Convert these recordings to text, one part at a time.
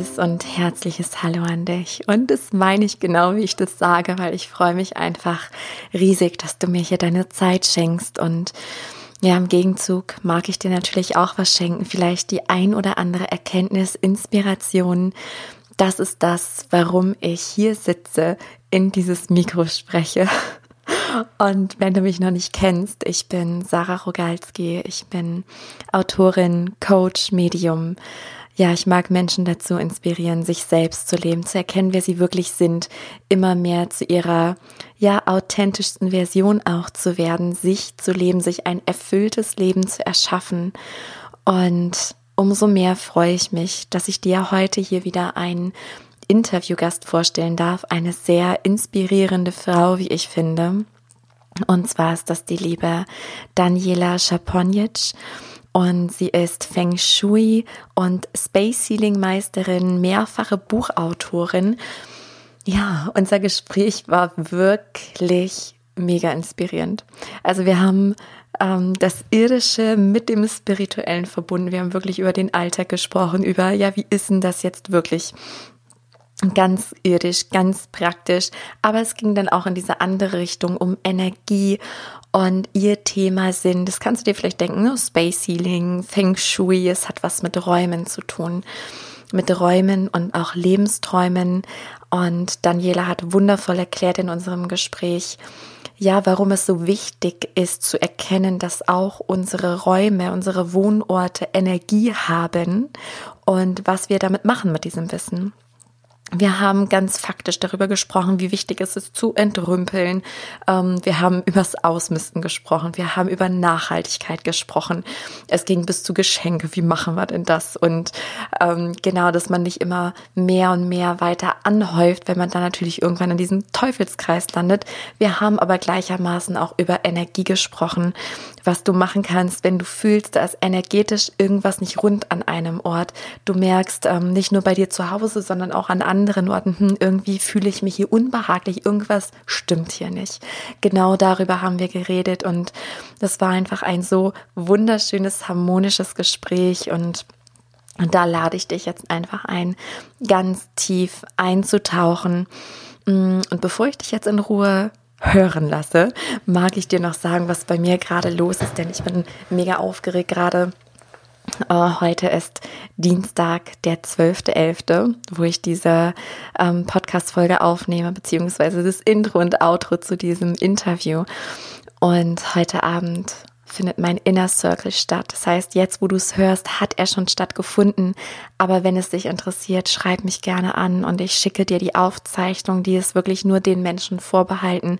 liebes und herzliches Hallo an dich. Und das meine ich genau, wie ich das sage, weil ich freue mich einfach riesig, dass du mir hier deine Zeit schenkst. Und ja, im Gegenzug mag ich dir natürlich auch was schenken. Vielleicht die ein oder andere Erkenntnis, Inspiration. Das ist das, warum ich hier sitze, in dieses Mikro spreche. Und wenn du mich noch nicht kennst, ich bin Sarah Rogalski, ich bin Autorin, Coach, Medium ja, ich mag Menschen dazu inspirieren, sich selbst zu leben, zu erkennen, wer sie wirklich sind, immer mehr zu ihrer, ja, authentischsten Version auch zu werden, sich zu leben, sich ein erfülltes Leben zu erschaffen. Und umso mehr freue ich mich, dass ich dir heute hier wieder einen Interviewgast vorstellen darf, eine sehr inspirierende Frau, wie ich finde. Und zwar ist das die liebe Daniela Schaponic. Und sie ist Feng Shui und Space Healing Meisterin, mehrfache Buchautorin. Ja, unser Gespräch war wirklich mega inspirierend. Also wir haben ähm, das Irdische mit dem Spirituellen verbunden. Wir haben wirklich über den Alltag gesprochen, über, ja, wie ist denn das jetzt wirklich? ganz irdisch, ganz praktisch. Aber es ging dann auch in diese andere Richtung um Energie und ihr Thema sind, das kannst du dir vielleicht denken, ne? Space Healing, Feng Shui, es hat was mit Räumen zu tun, mit Räumen und auch Lebensträumen. Und Daniela hat wundervoll erklärt in unserem Gespräch, ja, warum es so wichtig ist zu erkennen, dass auch unsere Räume, unsere Wohnorte Energie haben und was wir damit machen mit diesem Wissen. Wir haben ganz faktisch darüber gesprochen, wie wichtig es ist zu entrümpeln. Ähm, wir haben übers Ausmisten gesprochen. Wir haben über Nachhaltigkeit gesprochen. Es ging bis zu Geschenke. Wie machen wir denn das? Und ähm, genau, dass man nicht immer mehr und mehr weiter anhäuft, wenn man dann natürlich irgendwann in diesem Teufelskreis landet. Wir haben aber gleichermaßen auch über Energie gesprochen, was du machen kannst, wenn du fühlst, da ist energetisch irgendwas nicht rund an einem Ort. Du merkst ähm, nicht nur bei dir zu Hause, sondern auch an anderen Orten, hm, irgendwie fühle ich mich hier unbehaglich, irgendwas stimmt hier nicht. Genau darüber haben wir geredet und das war einfach ein so wunderschönes, harmonisches Gespräch und und da lade ich dich jetzt einfach ein, ganz tief einzutauchen. Hm, und bevor ich dich jetzt in Ruhe hören lasse, mag ich dir noch sagen, was bei mir gerade los ist, denn ich bin mega aufgeregt gerade Uh, heute ist Dienstag, der 12.11., wo ich diese ähm, Podcast-Folge aufnehme, beziehungsweise das Intro und Outro zu diesem Interview. Und heute Abend findet mein Inner Circle statt. Das heißt, jetzt, wo du es hörst, hat er schon stattgefunden. Aber wenn es dich interessiert, schreib mich gerne an und ich schicke dir die Aufzeichnung, die ist wirklich nur den Menschen vorbehalten.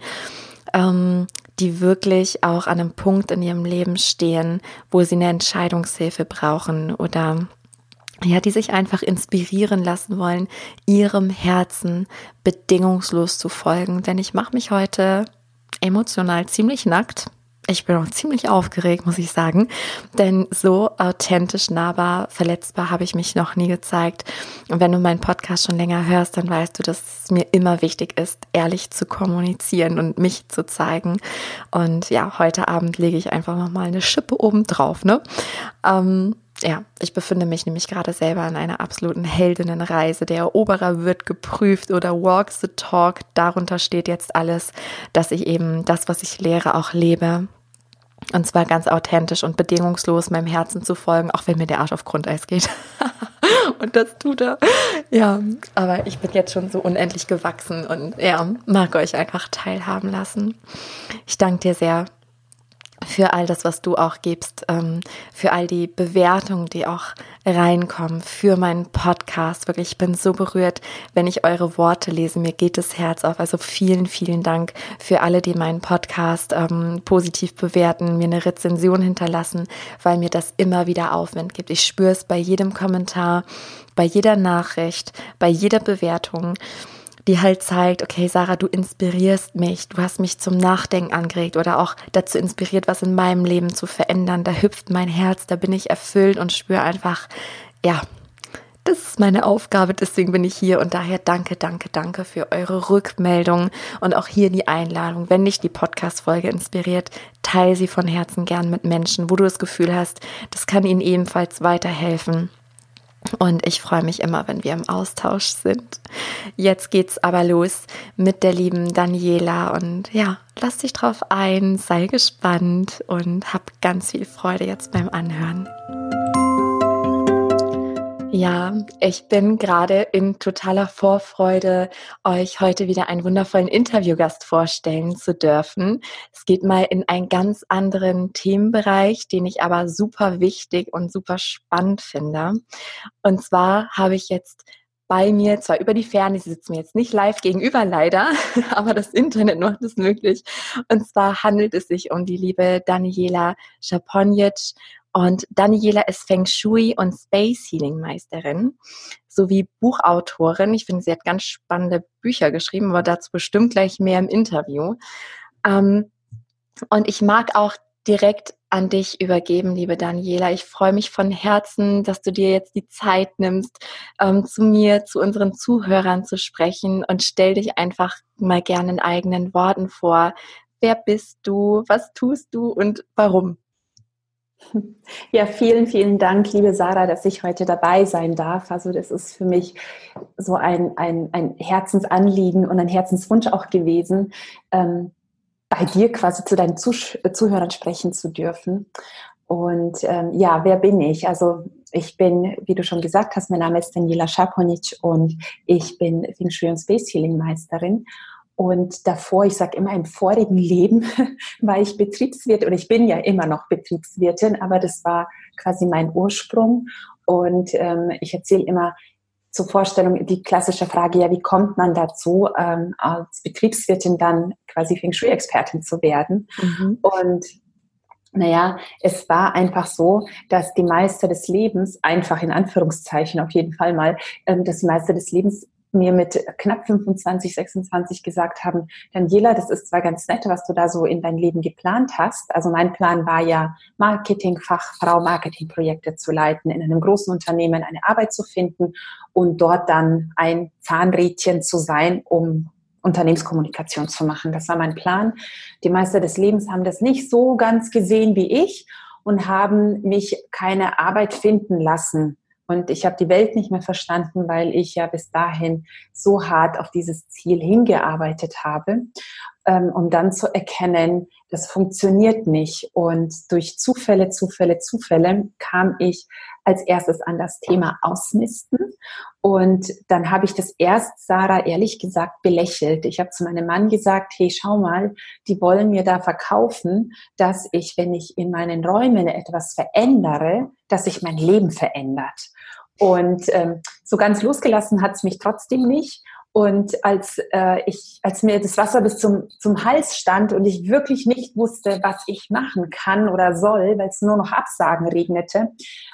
Ähm, die wirklich auch an einem Punkt in ihrem Leben stehen, wo sie eine Entscheidungshilfe brauchen oder ja, die sich einfach inspirieren lassen wollen, ihrem Herzen bedingungslos zu folgen. Denn ich mache mich heute emotional ziemlich nackt ich bin auch ziemlich aufgeregt, muss ich sagen, denn so authentisch, nahbar, verletzbar habe ich mich noch nie gezeigt. Und wenn du meinen Podcast schon länger hörst, dann weißt du, dass es mir immer wichtig ist, ehrlich zu kommunizieren und mich zu zeigen. Und ja, heute Abend lege ich einfach noch mal eine Schippe oben drauf, ne? Ähm, ja, ich befinde mich nämlich gerade selber an einer absoluten Heldinnenreise. Der Eroberer wird geprüft oder walks the talk. Darunter steht jetzt alles, dass ich eben das, was ich lehre, auch lebe. Und zwar ganz authentisch und bedingungslos meinem Herzen zu folgen, auch wenn mir der Arsch auf Grundeis geht. und das tut er. Ja, aber ich bin jetzt schon so unendlich gewachsen und ja, mag euch einfach teilhaben lassen. Ich danke dir sehr für all das, was du auch gibst, ähm, für all die Bewertungen, die auch reinkommen, für meinen Podcast. Wirklich, ich bin so berührt, wenn ich eure Worte lese. Mir geht das Herz auf. Also vielen, vielen Dank für alle, die meinen Podcast ähm, positiv bewerten, mir eine Rezension hinterlassen, weil mir das immer wieder Aufwind gibt. Ich spüre es bei jedem Kommentar, bei jeder Nachricht, bei jeder Bewertung die halt zeigt, okay, Sarah, du inspirierst mich, du hast mich zum Nachdenken angeregt oder auch dazu inspiriert, was in meinem Leben zu verändern. Da hüpft mein Herz, da bin ich erfüllt und spüre einfach, ja, das ist meine Aufgabe, deswegen bin ich hier und daher danke, danke, danke für eure Rückmeldung und auch hier die Einladung. Wenn dich die Podcast-Folge inspiriert, teile sie von Herzen gern mit Menschen, wo du das Gefühl hast, das kann ihnen ebenfalls weiterhelfen. Und ich freue mich immer, wenn wir im Austausch sind. Jetzt geht's aber los mit der lieben Daniela und ja, lass dich drauf ein, sei gespannt und hab ganz viel Freude jetzt beim Anhören. Ja, ich bin gerade in totaler Vorfreude, euch heute wieder einen wundervollen Interviewgast vorstellen zu dürfen. Es geht mal in einen ganz anderen Themenbereich, den ich aber super wichtig und super spannend finde. Und zwar habe ich jetzt bei mir, zwar über die Ferne, sie sitzt mir jetzt nicht live gegenüber leider, aber das Internet macht es möglich. Und zwar handelt es sich um die liebe Daniela Schaponic und Daniela ist Feng Shui und Space Healing Meisterin sowie Buchautorin. Ich finde, sie hat ganz spannende Bücher geschrieben, aber dazu bestimmt gleich mehr im Interview. Ähm, und ich mag auch direkt an dich übergeben, liebe Daniela. Ich freue mich von Herzen, dass du dir jetzt die Zeit nimmst, ähm, zu mir, zu unseren Zuhörern zu sprechen und stell dich einfach mal gerne in eigenen Worten vor. Wer bist du? Was tust du und warum? Ja, vielen, vielen Dank, liebe Sarah, dass ich heute dabei sein darf. Also das ist für mich so ein, ein, ein Herzensanliegen und ein Herzenswunsch auch gewesen, ähm, bei dir quasi zu deinen Zuh Zuhörern sprechen zu dürfen. Und ähm, ja, wer bin ich? Also ich bin, wie du schon gesagt hast, mein Name ist Daniela Schaponic und ich bin Feng Shui und Space Healing Meisterin. Und davor, ich sage immer im vorigen Leben, war ich Betriebswirt und ich bin ja immer noch Betriebswirtin, aber das war quasi mein Ursprung. Und ähm, ich erzähle immer zur Vorstellung die klassische Frage, ja, wie kommt man dazu, ähm, als Betriebswirtin dann quasi Feng Shui-Expertin zu werden? Mhm. Und naja, es war einfach so, dass die Meister des Lebens, einfach in Anführungszeichen auf jeden Fall mal, ähm, dass die Meister des Lebens mir mit knapp 25, 26 gesagt haben, Daniela, das ist zwar ganz nett, was du da so in dein Leben geplant hast. Also mein Plan war ja, Marketingfachfrau, Marketingprojekte zu leiten, in einem großen Unternehmen eine Arbeit zu finden und dort dann ein Zahnrädchen zu sein, um Unternehmenskommunikation zu machen. Das war mein Plan. Die Meister des Lebens haben das nicht so ganz gesehen wie ich und haben mich keine Arbeit finden lassen und ich habe die Welt nicht mehr verstanden, weil ich ja bis dahin so hart auf dieses Ziel hingearbeitet habe, ähm, um dann zu erkennen, das funktioniert nicht. Und durch Zufälle, Zufälle, Zufälle kam ich als erstes an das Thema Ausmisten. Und dann habe ich das erst, Sarah, ehrlich gesagt, belächelt. Ich habe zu meinem Mann gesagt, hey, schau mal, die wollen mir da verkaufen, dass ich, wenn ich in meinen Räumen etwas verändere, dass sich mein Leben verändert. Und ähm, so ganz losgelassen hat es mich trotzdem nicht. Und als äh, ich, als mir das Wasser bis zum, zum Hals stand und ich wirklich nicht wusste, was ich machen kann oder soll, weil es nur noch Absagen regnete,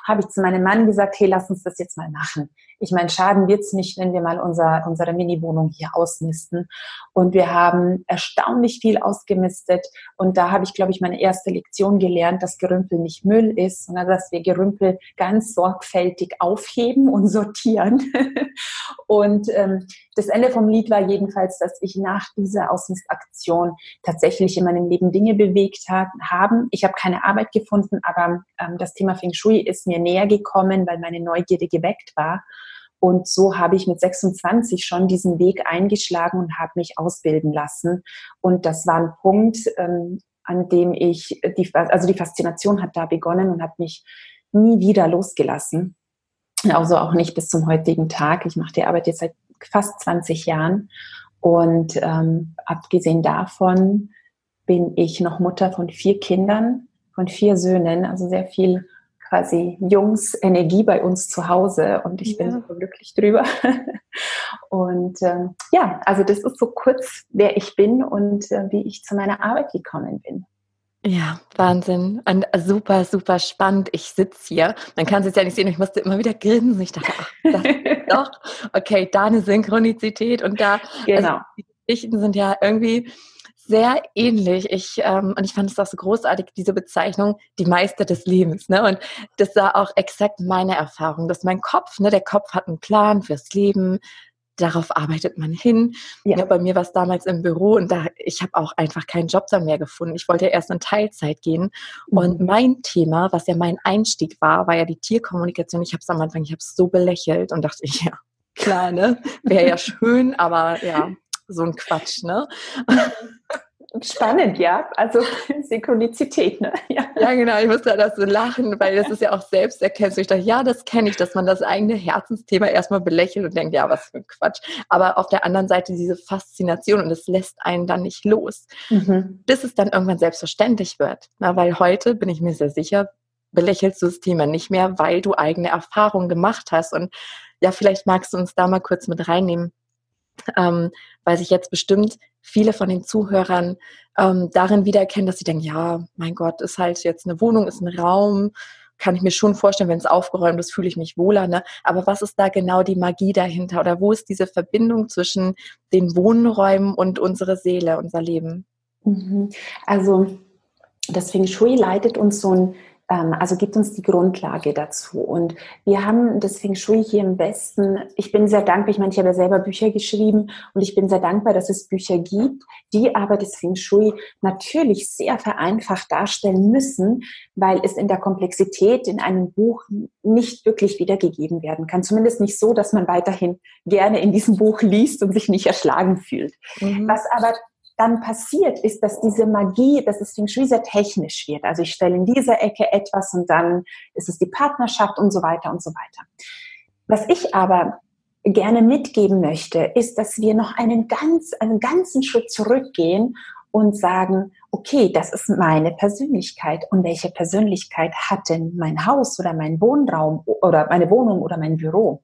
habe ich zu meinem Mann gesagt, hey, lass uns das jetzt mal machen. Ich meine, schaden wird's nicht, wenn wir mal unser, unsere Mini-Wohnung hier ausmisten. Und wir haben erstaunlich viel ausgemistet. Und da habe ich, glaube ich, meine erste Lektion gelernt, dass Gerümpel nicht Müll ist, sondern dass wir Gerümpel ganz sorgfältig aufheben und sortieren. und ähm, das Ende vom Lied war jedenfalls, dass ich nach dieser Ausmistaktion tatsächlich in meinem Leben Dinge bewegt hat, haben. Ich habe keine Arbeit gefunden, aber ähm, das Thema Feng Shui ist mir näher gekommen, weil meine Neugierde geweckt war. Und so habe ich mit 26 schon diesen Weg eingeschlagen und habe mich ausbilden lassen. Und das war ein Punkt, ähm, an dem ich, die, also die Faszination hat da begonnen und hat mich nie wieder losgelassen. Also auch nicht bis zum heutigen Tag. Ich mache die Arbeit jetzt seit fast 20 Jahren. Und ähm, abgesehen davon bin ich noch Mutter von vier Kindern, von vier Söhnen, also sehr viel quasi Jungs Energie bei uns zu Hause und ich ja. bin super glücklich drüber. Und ähm, ja, also das ist so kurz, wer ich bin und äh, wie ich zu meiner Arbeit gekommen bin. Ja, Wahnsinn. Und super, super spannend. Ich sitze hier. Man kann es jetzt ja nicht sehen, ich musste immer wieder grinsen. Ich dachte, ach, das doch. Okay, da eine Synchronizität und da. Also genau. Also die Geschichten sind ja irgendwie sehr ähnlich. Ich, ähm, und ich fand es auch so großartig, diese Bezeichnung, die Meister des Lebens. Ne? Und das war auch exakt meine Erfahrung, dass mein Kopf, ne, der Kopf hat einen Plan fürs Leben, darauf arbeitet man hin. Ja. ja bei mir war es damals im Büro und da, ich habe auch einfach keinen Job da mehr gefunden. Ich wollte ja erst in Teilzeit gehen. Mhm. Und mein Thema, was ja mein Einstieg war, war ja die Tierkommunikation. Ich habe es am Anfang, ich habe es so belächelt und dachte ich, ja, klar, ne? Wäre ja schön, aber ja, so ein Quatsch, ne? Spannend, ja. Also Synchronizität, ne? Ja. ja, genau. Ich musste da so lachen, weil das ist ja auch selbsterkennst. Ich dachte, ja, das kenne ich, dass man das eigene Herzensthema erstmal belächelt und denkt, ja, was für ein Quatsch. Aber auf der anderen Seite diese Faszination und es lässt einen dann nicht los, mhm. bis es dann irgendwann selbstverständlich wird. Na, weil heute bin ich mir sehr sicher, belächelst du das Thema nicht mehr, weil du eigene Erfahrungen gemacht hast. Und ja, vielleicht magst du uns da mal kurz mit reinnehmen, ähm, weil sich jetzt bestimmt viele von den Zuhörern ähm, darin wiedererkennen, dass sie denken, ja, mein Gott, ist halt jetzt eine Wohnung, ist ein Raum, kann ich mir schon vorstellen, wenn es aufgeräumt ist, fühle ich mich wohler. Ne? Aber was ist da genau die Magie dahinter? Oder wo ist diese Verbindung zwischen den Wohnräumen und unserer Seele, unser Leben? Mhm. Also das Feng Shui leitet uns so ein also gibt uns die Grundlage dazu. Und wir haben das Feng Shui hier im Westen. Ich bin sehr dankbar, ich meine, ich habe ja selber Bücher geschrieben und ich bin sehr dankbar, dass es Bücher gibt, die aber das Feng Shui natürlich sehr vereinfacht darstellen müssen, weil es in der Komplexität in einem Buch nicht wirklich wiedergegeben werden kann. Zumindest nicht so, dass man weiterhin gerne in diesem Buch liest und sich nicht erschlagen fühlt. Mhm. Was aber dann passiert, ist, dass diese Magie, dass es Feng Shui sehr technisch wird. Also ich stelle in dieser Ecke etwas und dann ist es die Partnerschaft und so weiter und so weiter. Was ich aber gerne mitgeben möchte, ist, dass wir noch einen ganz, einen ganzen Schritt zurückgehen und sagen, okay, das ist meine Persönlichkeit und welche Persönlichkeit hat denn mein Haus oder mein Wohnraum oder meine Wohnung oder mein Büro?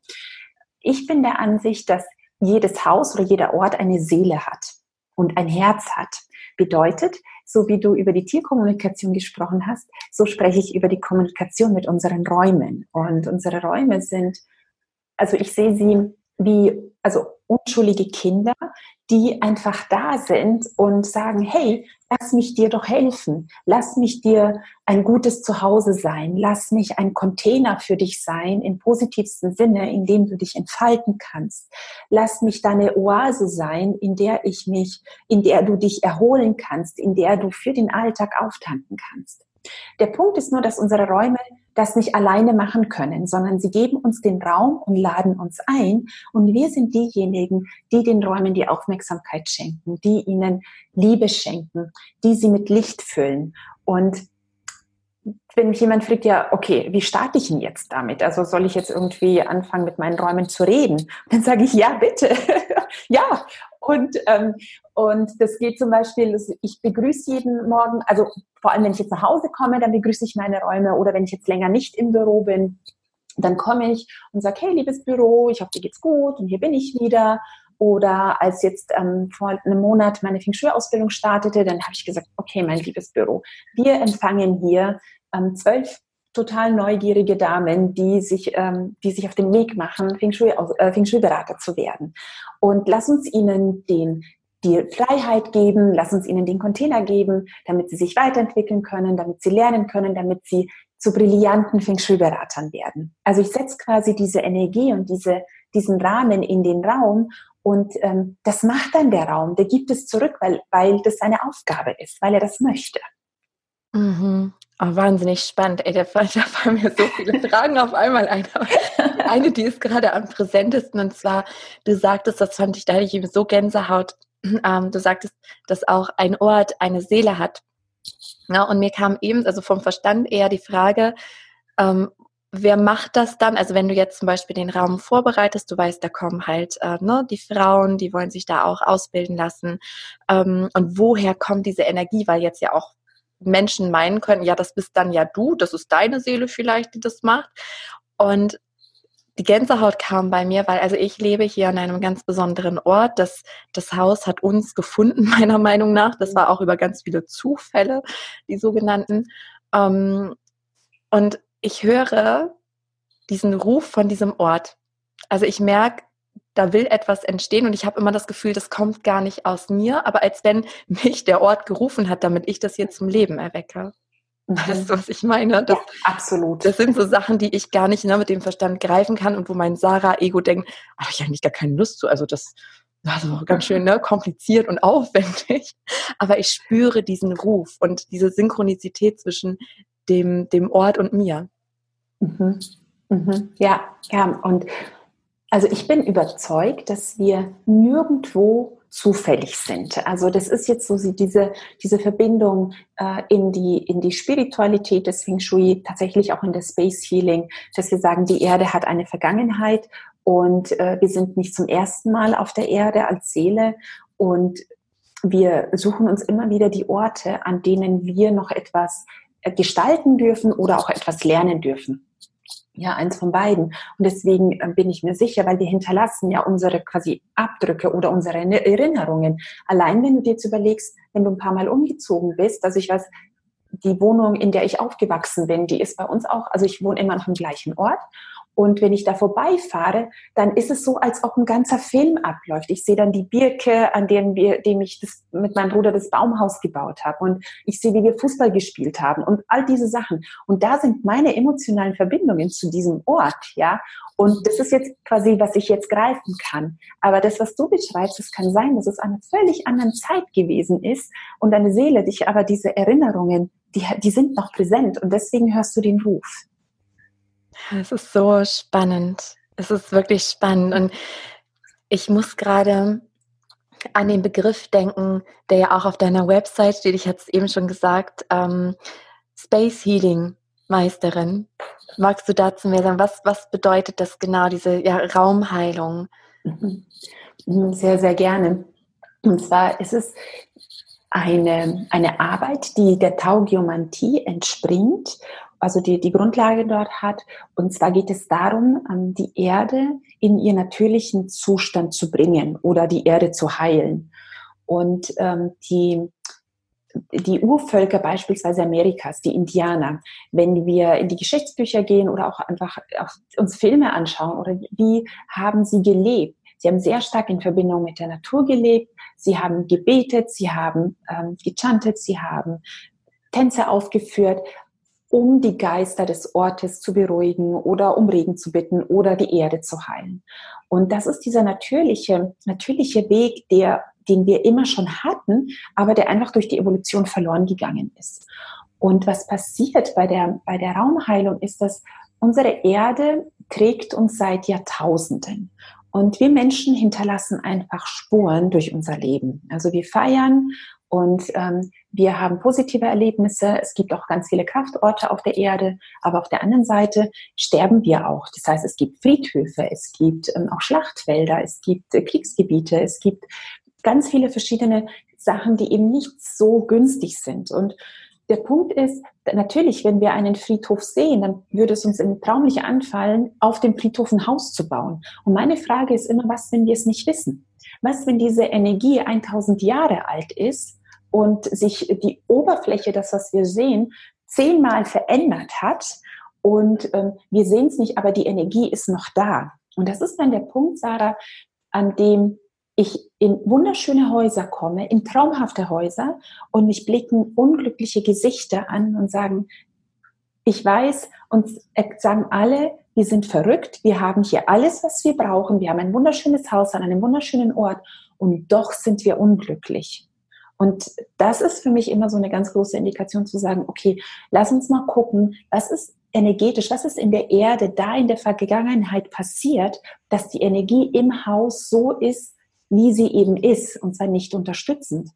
Ich bin der Ansicht, dass jedes Haus oder jeder Ort eine Seele hat und ein Herz hat. Bedeutet, so wie du über die Tierkommunikation gesprochen hast, so spreche ich über die Kommunikation mit unseren Räumen. Und unsere Räume sind, also ich sehe sie wie, also unschuldige Kinder, die einfach da sind und sagen, hey, lass mich dir doch helfen, lass mich dir ein gutes Zuhause sein, lass mich ein Container für dich sein, im positivsten Sinne, in dem du dich entfalten kannst. Lass mich deine Oase sein, in der ich mich, in der du dich erholen kannst, in der du für den Alltag auftanken kannst. Der Punkt ist nur, dass unsere Räume das nicht alleine machen können, sondern sie geben uns den Raum und laden uns ein. Und wir sind diejenigen, die den Räumen die Aufmerksamkeit schenken, die ihnen Liebe schenken, die sie mit Licht füllen. Und wenn mich jemand fragt, ja, okay, wie starte ich denn jetzt damit? Also soll ich jetzt irgendwie anfangen, mit meinen Räumen zu reden? Dann sage ich, ja, bitte. ja. Und, ähm, und das geht zum Beispiel, ich begrüße jeden Morgen, also vor allem, wenn ich jetzt nach Hause komme, dann begrüße ich meine Räume oder wenn ich jetzt länger nicht im Büro bin, dann komme ich und sage, hey, liebes Büro, ich hoffe, dir geht's gut und hier bin ich wieder. Oder als jetzt ähm, vor einem Monat meine Feng Shui-Ausbildung startete, dann habe ich gesagt, okay, mein liebes Büro, wir empfangen hier ähm, zwölf total neugierige Damen, die sich, ähm, die sich auf den Weg machen, Feng Shui-Berater äh, Feng Shui zu werden. Und lass uns ihnen den die Freiheit geben, lass uns ihnen den Container geben, damit sie sich weiterentwickeln können, damit sie lernen können, damit sie zu brillanten Feng Shui-Beratern werden. Also ich setze quasi diese Energie und diese, diesen Rahmen in den Raum und ähm, das macht dann der Raum, der gibt es zurück, weil, weil das seine Aufgabe ist, weil er das möchte. Mhm. Oh, wahnsinnig spannend. Ey, da, da fallen mir so viele Fragen auf einmal ein. Eine, die ist gerade am präsentesten und zwar, du sagtest, das fand ich, da ich eben so Gänsehaut, ähm, du sagtest, dass auch ein Ort eine Seele hat. Ja, und mir kam eben, also vom Verstand eher die Frage, ähm, wer macht das dann? Also wenn du jetzt zum Beispiel den Raum vorbereitest, du weißt, da kommen halt äh, ne, die Frauen, die wollen sich da auch ausbilden lassen. Ähm, und woher kommt diese Energie? Weil jetzt ja auch Menschen meinen können, ja, das bist dann ja du, das ist deine Seele vielleicht, die das macht. Und die Gänsehaut kam bei mir, weil also ich lebe hier an einem ganz besonderen Ort. Das, das Haus hat uns gefunden, meiner Meinung nach. Das war auch über ganz viele Zufälle, die sogenannten. Ähm, und ich höre diesen Ruf von diesem Ort. Also ich merke, da will etwas entstehen und ich habe immer das Gefühl, das kommt gar nicht aus mir, aber als wenn mich der Ort gerufen hat, damit ich das hier zum Leben erwecke. Weißt du, was ich meine? Das, ja, absolut. Das sind so Sachen, die ich gar nicht ne, mit dem Verstand greifen kann und wo mein Sarah-Ego denkt, habe ich eigentlich gar keine Lust zu. Also das also ganz schön ne, kompliziert und aufwendig. Aber ich spüre diesen Ruf und diese Synchronizität zwischen dem, dem Ort und mir. Mhm. Mhm. Ja, ja. Und also ich bin überzeugt, dass wir nirgendwo zufällig sind. Also das ist jetzt so diese, diese Verbindung äh, in, die, in die Spiritualität des Feng Shui, tatsächlich auch in der Space Healing, dass wir sagen, die Erde hat eine Vergangenheit und äh, wir sind nicht zum ersten Mal auf der Erde als Seele und wir suchen uns immer wieder die Orte, an denen wir noch etwas äh, gestalten dürfen oder auch etwas lernen dürfen. Ja, eins von beiden. Und deswegen äh, bin ich mir sicher, weil wir hinterlassen ja unsere quasi Abdrücke oder unsere Erinnerungen. Allein wenn du dir jetzt überlegst, wenn du ein paar Mal umgezogen bist, also ich weiß, die Wohnung, in der ich aufgewachsen bin, die ist bei uns auch, also ich wohne immer noch im gleichen Ort und wenn ich da vorbeifahre, dann ist es so, als ob ein ganzer Film abläuft. Ich sehe dann die Birke, an dem wir, dem ich das, mit meinem Bruder das Baumhaus gebaut habe. Und ich sehe, wie wir Fußball gespielt haben und all diese Sachen. Und da sind meine emotionalen Verbindungen zu diesem Ort, ja. Und das ist jetzt quasi, was ich jetzt greifen kann. Aber das, was du beschreibst, es kann sein, dass es an einer völlig anderen Zeit gewesen ist und deine Seele dich aber diese Erinnerungen, die, die sind noch präsent und deswegen hörst du den Ruf. Es ist so spannend. Es ist wirklich spannend. Und ich muss gerade an den Begriff denken, der ja auch auf deiner Website steht. Ich hatte es eben schon gesagt. Ähm, Space Healing Meisterin. Magst du dazu mehr sagen? Was, was bedeutet das genau, diese ja, Raumheilung? Mhm. Sehr, sehr gerne. Und zwar ist es eine, eine Arbeit, die der Taugiomantie entspringt also die, die Grundlage dort hat. Und zwar geht es darum, ähm, die Erde in ihren natürlichen Zustand zu bringen oder die Erde zu heilen. Und ähm, die, die Urvölker beispielsweise Amerikas, die Indianer, wenn wir in die Geschichtsbücher gehen oder auch einfach auch uns Filme anschauen oder wie haben sie gelebt? Sie haben sehr stark in Verbindung mit der Natur gelebt. Sie haben gebetet, sie haben ähm, gechantet, sie haben Tänze aufgeführt um die Geister des Ortes zu beruhigen oder um Regen zu bitten oder die Erde zu heilen. Und das ist dieser natürliche, natürliche Weg, der, den wir immer schon hatten, aber der einfach durch die Evolution verloren gegangen ist. Und was passiert bei der, bei der Raumheilung ist, dass unsere Erde trägt uns seit Jahrtausenden. Und wir Menschen hinterlassen einfach Spuren durch unser Leben. Also wir feiern und ähm, wir haben positive Erlebnisse. Es gibt auch ganz viele Kraftorte auf der Erde. Aber auf der anderen Seite sterben wir auch. Das heißt, es gibt Friedhöfe, es gibt ähm, auch Schlachtfelder, es gibt äh, Kriegsgebiete, es gibt ganz viele verschiedene Sachen, die eben nicht so günstig sind. Und der Punkt ist, natürlich, wenn wir einen Friedhof sehen, dann würde es uns im Traum nicht anfallen, auf dem Friedhof ein Haus zu bauen. Und meine Frage ist immer, was, wenn wir es nicht wissen? Was, wenn diese Energie 1000 Jahre alt ist und sich die Oberfläche, das, was wir sehen, zehnmal verändert hat und ähm, wir sehen es nicht, aber die Energie ist noch da. Und das ist dann der Punkt, Sarah, an dem ich in wunderschöne Häuser komme, in traumhafte Häuser und mich blicken unglückliche Gesichter an und sagen, ich weiß, uns sagen alle, wir sind verrückt, wir haben hier alles, was wir brauchen, wir haben ein wunderschönes Haus an einem wunderschönen Ort und doch sind wir unglücklich. Und das ist für mich immer so eine ganz große Indikation zu sagen, okay, lass uns mal gucken, was ist energetisch, was ist in der Erde da in der Vergangenheit passiert, dass die Energie im Haus so ist, wie sie eben ist und zwar nicht unterstützend.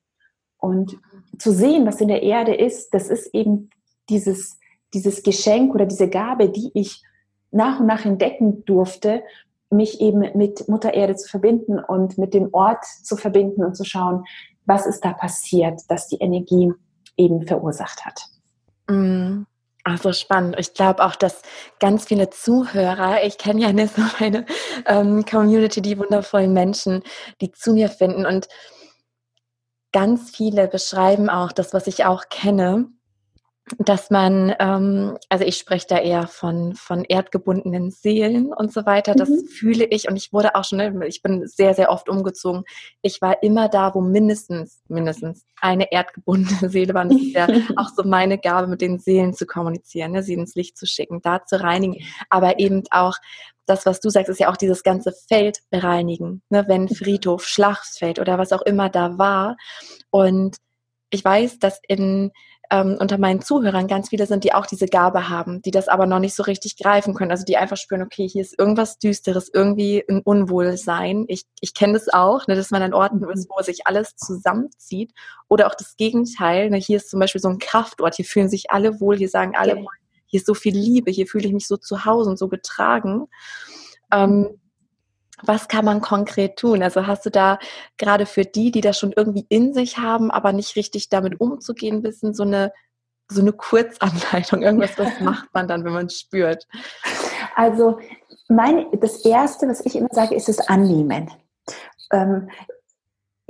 Und zu sehen, was in der Erde ist, das ist eben dieses, dieses Geschenk oder diese Gabe, die ich nach und nach entdecken durfte, mich eben mit Mutter Erde zu verbinden und mit dem Ort zu verbinden und zu schauen, was ist da passiert, dass die Energie eben verursacht hat. Mm. Also spannend. Ich glaube auch, dass ganz viele Zuhörer, ich kenne ja nicht so meine ähm, Community, die wundervollen Menschen, die zu mir finden. Und ganz viele beschreiben auch das, was ich auch kenne, dass man, ähm, also ich spreche da eher von, von erdgebundenen Seelen und so weiter. Das mhm. fühle ich und ich wurde auch schon, ne, ich bin sehr, sehr oft umgezogen. Ich war immer da, wo mindestens, mindestens eine erdgebundene Seele war. Und das ist ja auch so meine Gabe, mit den Seelen zu kommunizieren, ne, sie ins Licht zu schicken, da zu reinigen. Aber eben auch das, was du sagst, ist ja auch dieses ganze Feld bereinigen, ne, wenn Friedhof, Schlachtfeld oder was auch immer da war. Und ich weiß, dass in ähm, unter meinen Zuhörern ganz viele sind, die auch diese Gabe haben, die das aber noch nicht so richtig greifen können. Also die einfach spüren, okay, hier ist irgendwas Düsteres, irgendwie ein Unwohlsein. Ich, ich kenne das auch, ne, dass man an Orten ist, wo sich alles zusammenzieht. Oder auch das Gegenteil. Ne, hier ist zum Beispiel so ein Kraftort, hier fühlen sich alle wohl, hier sagen alle, okay. hier ist so viel Liebe, hier fühle ich mich so zu Hause und so getragen. Ähm, was kann man konkret tun? Also hast du da gerade für die, die das schon irgendwie in sich haben, aber nicht richtig damit umzugehen wissen, so eine, so eine Kurzanleitung, irgendwas, was macht man dann, wenn man es spürt? Also mein, das Erste, was ich immer sage, ist das Annehmen. Ähm,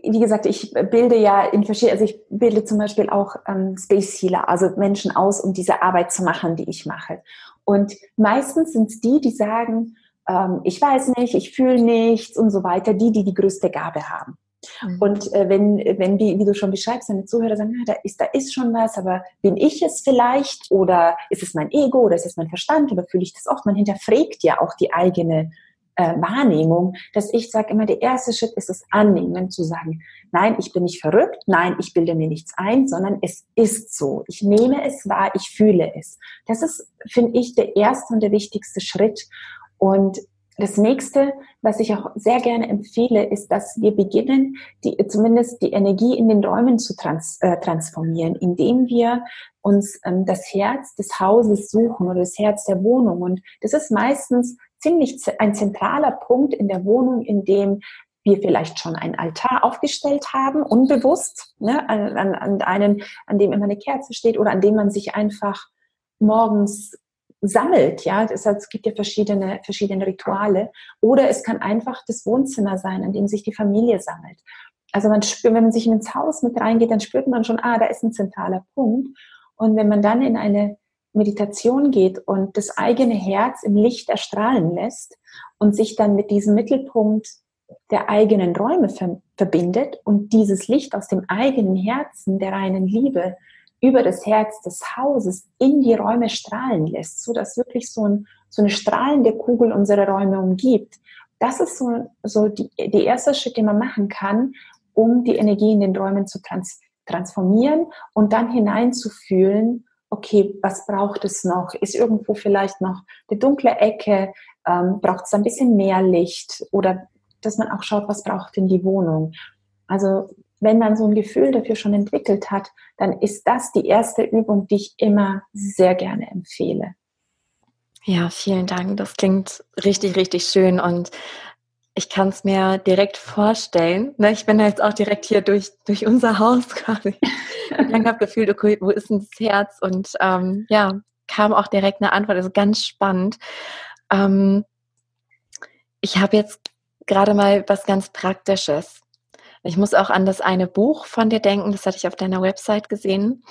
wie gesagt, ich bilde ja in verschiedenen, also ich bilde zum Beispiel auch ähm, Space Healer, also Menschen aus, um diese Arbeit zu machen, die ich mache. Und meistens sind es die, die sagen, ähm, ich weiß nicht, ich fühle nichts und so weiter, die, die die größte Gabe haben. Mhm. Und äh, wenn, wenn wie, wie du schon beschreibst, deine Zuhörer sagen, ah, da, ist, da ist schon was, aber bin ich es vielleicht oder ist es mein Ego oder ist es mein Verstand oder fühle ich das oft? Man hinterfragt ja auch die eigene äh, Wahrnehmung, dass ich sage immer, der erste Schritt ist das Annehmen, zu sagen, nein, ich bin nicht verrückt, nein, ich bilde mir nichts ein, sondern es ist so. Ich nehme es wahr, ich fühle es. Das ist, finde ich, der erste und der wichtigste Schritt. Und das nächste, was ich auch sehr gerne empfehle, ist, dass wir beginnen, die, zumindest die Energie in den Räumen zu trans, äh, transformieren, indem wir uns ähm, das Herz des Hauses suchen oder das Herz der Wohnung. Und das ist meistens ziemlich ein zentraler Punkt in der Wohnung, in dem wir vielleicht schon einen Altar aufgestellt haben, unbewusst, ne, an, an, an einem, an dem immer eine Kerze steht oder an dem man sich einfach morgens sammelt, ja, es gibt ja verschiedene, verschiedene Rituale. Oder es kann einfach das Wohnzimmer sein, an dem sich die Familie sammelt. Also man spürt, wenn man sich ins Haus mit reingeht, dann spürt man schon, ah, da ist ein zentraler Punkt. Und wenn man dann in eine Meditation geht und das eigene Herz im Licht erstrahlen lässt und sich dann mit diesem Mittelpunkt der eigenen Räume verbindet und dieses Licht aus dem eigenen Herzen der reinen Liebe über das Herz des Hauses in die Räume strahlen lässt, so dass wirklich so, ein, so eine strahlende Kugel unsere Räume umgibt. Das ist so, so die, die erste Schritt, den man machen kann, um die Energie in den Räumen zu trans transformieren und dann hineinzufühlen, okay, was braucht es noch? Ist irgendwo vielleicht noch eine dunkle Ecke? Ähm, braucht es ein bisschen mehr Licht? Oder dass man auch schaut, was braucht denn die Wohnung? Also wenn man so ein Gefühl dafür schon entwickelt hat, dann ist das die erste Übung, die ich immer sehr gerne empfehle. Ja, vielen Dank. Das klingt richtig, richtig schön und ich kann es mir direkt vorstellen. Ne, ich bin jetzt auch direkt hier durch, durch unser Haus quasi. Ich habe gefühlt, okay, wo ist denn das Herz? Und ähm, ja, kam auch direkt eine Antwort. Also ganz spannend. Ähm, ich habe jetzt gerade mal was ganz Praktisches. Ich muss auch an das eine Buch von dir denken, das hatte ich auf deiner Website gesehen.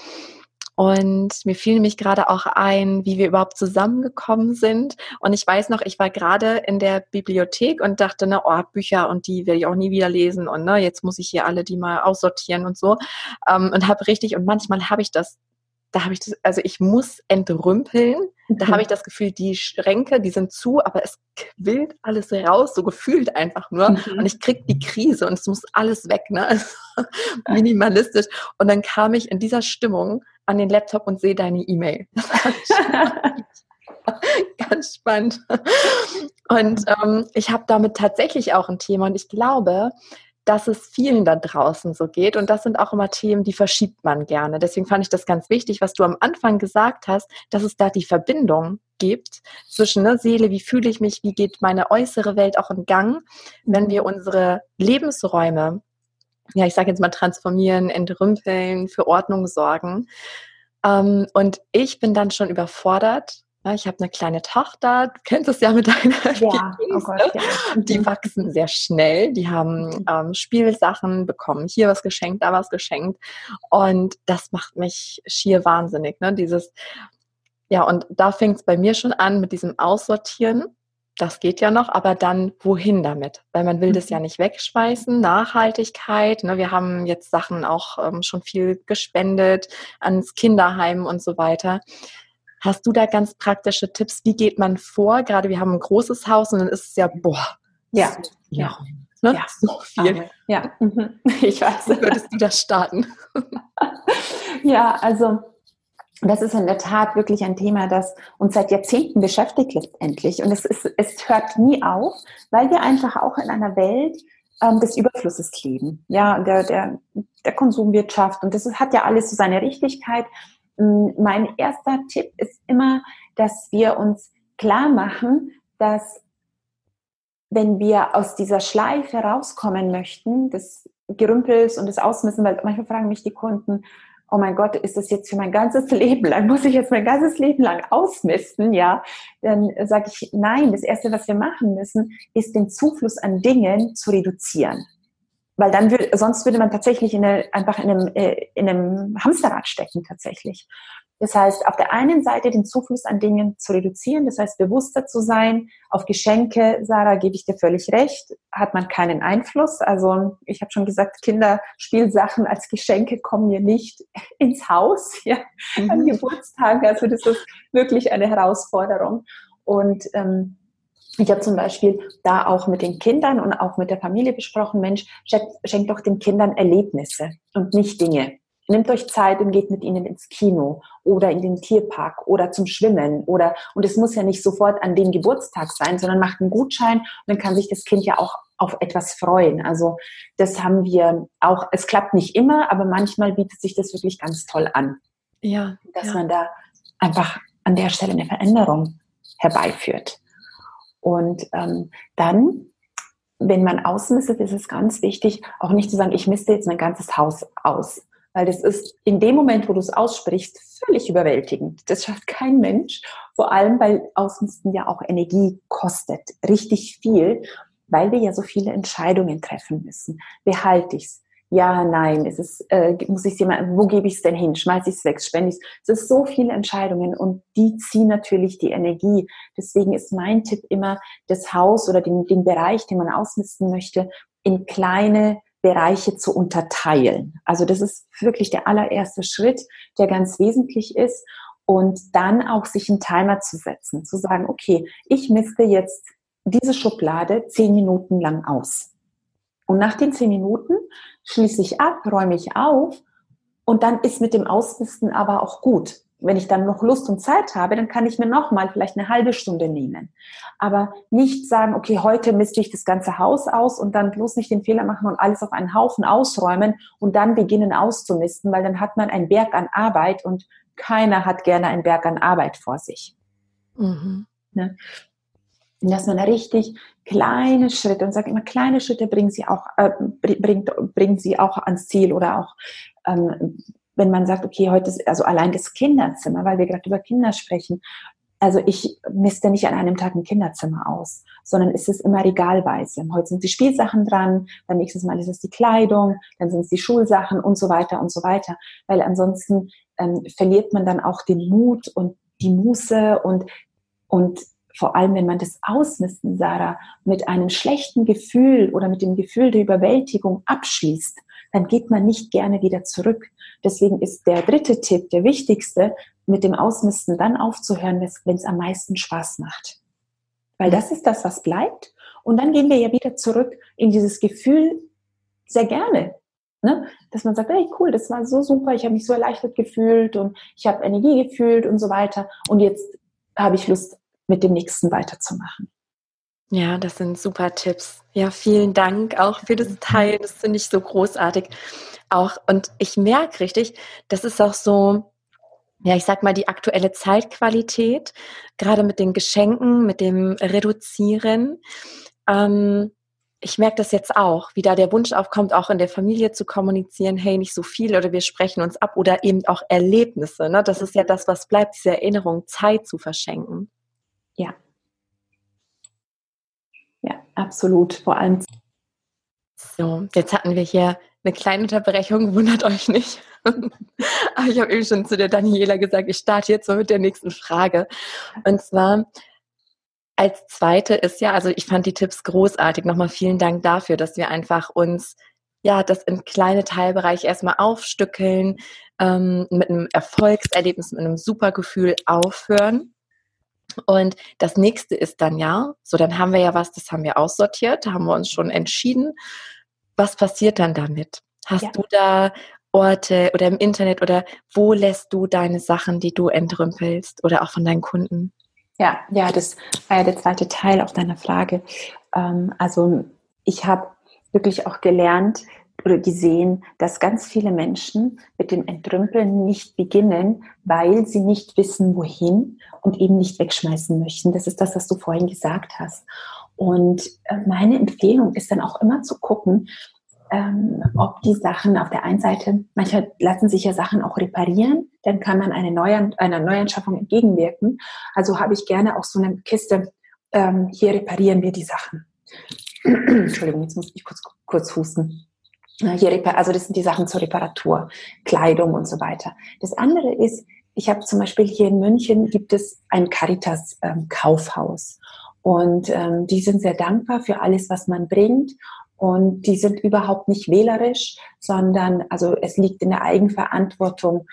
Und mir fiel nämlich gerade auch ein, wie wir überhaupt zusammengekommen sind. Und ich weiß noch, ich war gerade in der Bibliothek und dachte, ne, oh, Bücher und die werde ich auch nie wieder lesen. Und ne, jetzt muss ich hier alle die mal aussortieren und so. Ähm, und habe richtig, und manchmal habe ich das da habe ich das, also ich muss entrümpeln. Da habe ich das Gefühl, die Schränke, die sind zu, aber es quillt alles raus, so gefühlt einfach nur. Mhm. Und ich krieg die Krise und es muss alles weg, ne? Also, minimalistisch. Und dann kam ich in dieser Stimmung an den Laptop und sehe deine E-Mail. Ganz spannend. Und ähm, ich habe damit tatsächlich auch ein Thema und ich glaube, dass es vielen da draußen so geht. Und das sind auch immer Themen, die verschiebt man gerne. Deswegen fand ich das ganz wichtig, was du am Anfang gesagt hast, dass es da die Verbindung gibt zwischen ne, Seele, wie fühle ich mich, wie geht meine äußere Welt auch in Gang, wenn wir unsere Lebensräume, ja, ich sage jetzt mal transformieren, entrümpeln, für Ordnung sorgen. Ähm, und ich bin dann schon überfordert, ich habe eine kleine Tochter, du kennst es ja mit deiner ja, oh Gott, ja. Die mhm. wachsen sehr schnell, die haben mhm. ähm, Spielsachen, bekommen hier was geschenkt, da was geschenkt. Und das macht mich schier wahnsinnig. Ne? Dieses, ja, und da fängt es bei mir schon an mit diesem Aussortieren. Das geht ja noch, aber dann wohin damit? Weil man will das ja mhm. nicht wegschmeißen. Nachhaltigkeit. Ne? Wir haben jetzt Sachen auch ähm, schon viel gespendet ans Kinderheim und so weiter. Hast du da ganz praktische Tipps? Wie geht man vor? Gerade wir haben ein großes Haus und dann ist es ja, boah, ja, ja. Ne? ja. so viel. Ja, mhm. ich weiß. Wie würdest du das starten? ja, also das ist in der Tat wirklich ein Thema, das uns seit Jahrzehnten beschäftigt letztendlich. Und es, ist, es hört nie auf, weil wir einfach auch in einer Welt ähm, des Überflusses leben. Ja, der, der, der Konsumwirtschaft. Und das hat ja alles so seine Richtigkeit. Mm, mein erster Tipp ist immer, dass wir uns klar machen, dass wenn wir aus dieser Schleife rauskommen möchten, des Gerümpels und des Ausmissen, weil manchmal fragen mich die Kunden, oh mein Gott, ist das jetzt für mein ganzes Leben lang, muss ich jetzt mein ganzes Leben lang ausmisten, ja, dann sage ich, nein, das Erste, was wir machen müssen, ist den Zufluss an Dingen zu reduzieren weil dann würde, sonst würde man tatsächlich in eine, einfach in einem, äh, in einem Hamsterrad stecken tatsächlich. Das heißt, auf der einen Seite den Zufluss an Dingen zu reduzieren, das heißt bewusster zu sein. Auf Geschenke, Sarah, gebe ich dir völlig recht, hat man keinen Einfluss. Also ich habe schon gesagt, Kinderspielsachen als Geschenke kommen mir nicht ins Haus ja, mhm. an Geburtstagen. Also das ist wirklich eine Herausforderung. Und ähm, ich habe zum Beispiel da auch mit den Kindern und auch mit der Familie besprochen, Mensch, schenkt doch den Kindern Erlebnisse und nicht Dinge. Nehmt euch Zeit und geht mit ihnen ins Kino oder in den Tierpark oder zum Schwimmen oder, und es muss ja nicht sofort an dem Geburtstag sein, sondern macht einen Gutschein und dann kann sich das Kind ja auch auf etwas freuen. Also das haben wir auch, es klappt nicht immer, aber manchmal bietet sich das wirklich ganz toll an. Ja. Dass ja. man da einfach an der Stelle eine Veränderung herbeiführt. Und ähm, dann, wenn man ausmistet, ist es ganz wichtig, auch nicht zu sagen, ich misste jetzt mein ganzes Haus aus. Weil das ist in dem Moment, wo du es aussprichst, völlig überwältigend. Das schafft kein Mensch. Vor allem, weil Ausmisten ja auch Energie kostet. Richtig viel, weil wir ja so viele Entscheidungen treffen müssen. Behalte ich es? Ja, nein, es ist, äh, muss ich mal, wo gebe ich es denn hin? Schmeiße ich es weg, spende ich es? Es ist so viele Entscheidungen und die ziehen natürlich die Energie. Deswegen ist mein Tipp immer, das Haus oder den, den Bereich, den man ausmisten möchte, in kleine Bereiche zu unterteilen. Also das ist wirklich der allererste Schritt, der ganz wesentlich ist. Und dann auch sich einen Timer zu setzen, zu sagen, okay, ich misste jetzt diese Schublade zehn Minuten lang aus. Und nach den zehn Minuten schließe ich ab, räume ich auf und dann ist mit dem Ausmisten aber auch gut. Wenn ich dann noch Lust und Zeit habe, dann kann ich mir nochmal vielleicht eine halbe Stunde nehmen. Aber nicht sagen, okay, heute misste ich das ganze Haus aus und dann bloß nicht den Fehler machen und alles auf einen Haufen ausräumen und dann beginnen auszumisten, weil dann hat man einen Berg an Arbeit und keiner hat gerne einen Berg an Arbeit vor sich. Mhm. Ne? dass man richtig kleine Schritte und sagt immer kleine Schritte bringen sie auch äh, bringt bringen sie auch ans Ziel oder auch ähm, wenn man sagt okay heute ist also allein das Kinderzimmer weil wir gerade über Kinder sprechen also ich misste nicht an einem Tag ein Kinderzimmer aus, sondern es ist immer regalweise. Heute sind die Spielsachen dran, dann nächstes Mal ist es die Kleidung, dann sind es die Schulsachen und so weiter und so weiter. Weil ansonsten ähm, verliert man dann auch den Mut und die Muße und, und vor allem wenn man das Ausmisten, Sarah, mit einem schlechten Gefühl oder mit dem Gefühl der Überwältigung abschließt, dann geht man nicht gerne wieder zurück. Deswegen ist der dritte Tipp, der wichtigste, mit dem Ausmisten dann aufzuhören, wenn es am meisten Spaß macht. Weil das ist das, was bleibt. Und dann gehen wir ja wieder zurück in dieses Gefühl, sehr gerne. Ne? Dass man sagt, hey, cool, das war so super, ich habe mich so erleichtert gefühlt und ich habe Energie gefühlt und so weiter. Und jetzt habe ich Lust mit dem nächsten weiterzumachen. Ja, das sind super Tipps. Ja, vielen Dank auch für das Teilen. Das finde ich so großartig. Auch, und ich merke richtig, das ist auch so, ja, ich sag mal, die aktuelle Zeitqualität, gerade mit den Geschenken, mit dem Reduzieren. Ähm, ich merke das jetzt auch, wie da der Wunsch aufkommt, auch in der Familie zu kommunizieren, hey, nicht so viel oder wir sprechen uns ab oder eben auch Erlebnisse. Ne? Das ist ja das, was bleibt, diese Erinnerung, Zeit zu verschenken. Ja. Ja, absolut. Vor allem. So, jetzt hatten wir hier eine kleine Unterbrechung, wundert euch nicht. Aber ich habe eben schon zu der Daniela gesagt, ich starte jetzt mal mit der nächsten Frage. Und zwar, als zweite ist ja, also ich fand die Tipps großartig. Nochmal vielen Dank dafür, dass wir einfach uns ja das in kleine Teilbereiche erstmal aufstückeln, ähm, mit einem Erfolgserlebnis, mit einem super Gefühl aufhören. Und das nächste ist dann ja, so dann haben wir ja was, das haben wir aussortiert, da haben wir uns schon entschieden. Was passiert dann damit? Hast ja. du da Orte oder im Internet oder wo lässt du deine Sachen, die du entrümpelst oder auch von deinen Kunden? Ja, ja, das war ja der zweite Teil auf deiner Frage. Ähm, also ich habe wirklich auch gelernt oder gesehen, dass ganz viele Menschen mit dem Entrümpeln nicht beginnen, weil sie nicht wissen, wohin und eben nicht wegschmeißen möchten. Das ist das, was du vorhin gesagt hast. Und äh, meine Empfehlung ist dann auch immer zu gucken, ähm, ob die Sachen auf der einen Seite, manchmal lassen sich ja Sachen auch reparieren, dann kann man eine Neuan einer Neuanschaffung entgegenwirken. Also habe ich gerne auch so eine Kiste, ähm, hier reparieren wir die Sachen. Entschuldigung, jetzt muss ich kurz, kurz husten. Hier, also das sind die Sachen zur Reparatur, Kleidung und so weiter. Das andere ist, ich habe zum Beispiel hier in München gibt es ein Caritas ähm, Kaufhaus und ähm, die sind sehr dankbar für alles, was man bringt und die sind überhaupt nicht wählerisch, sondern also es liegt in der Eigenverantwortung,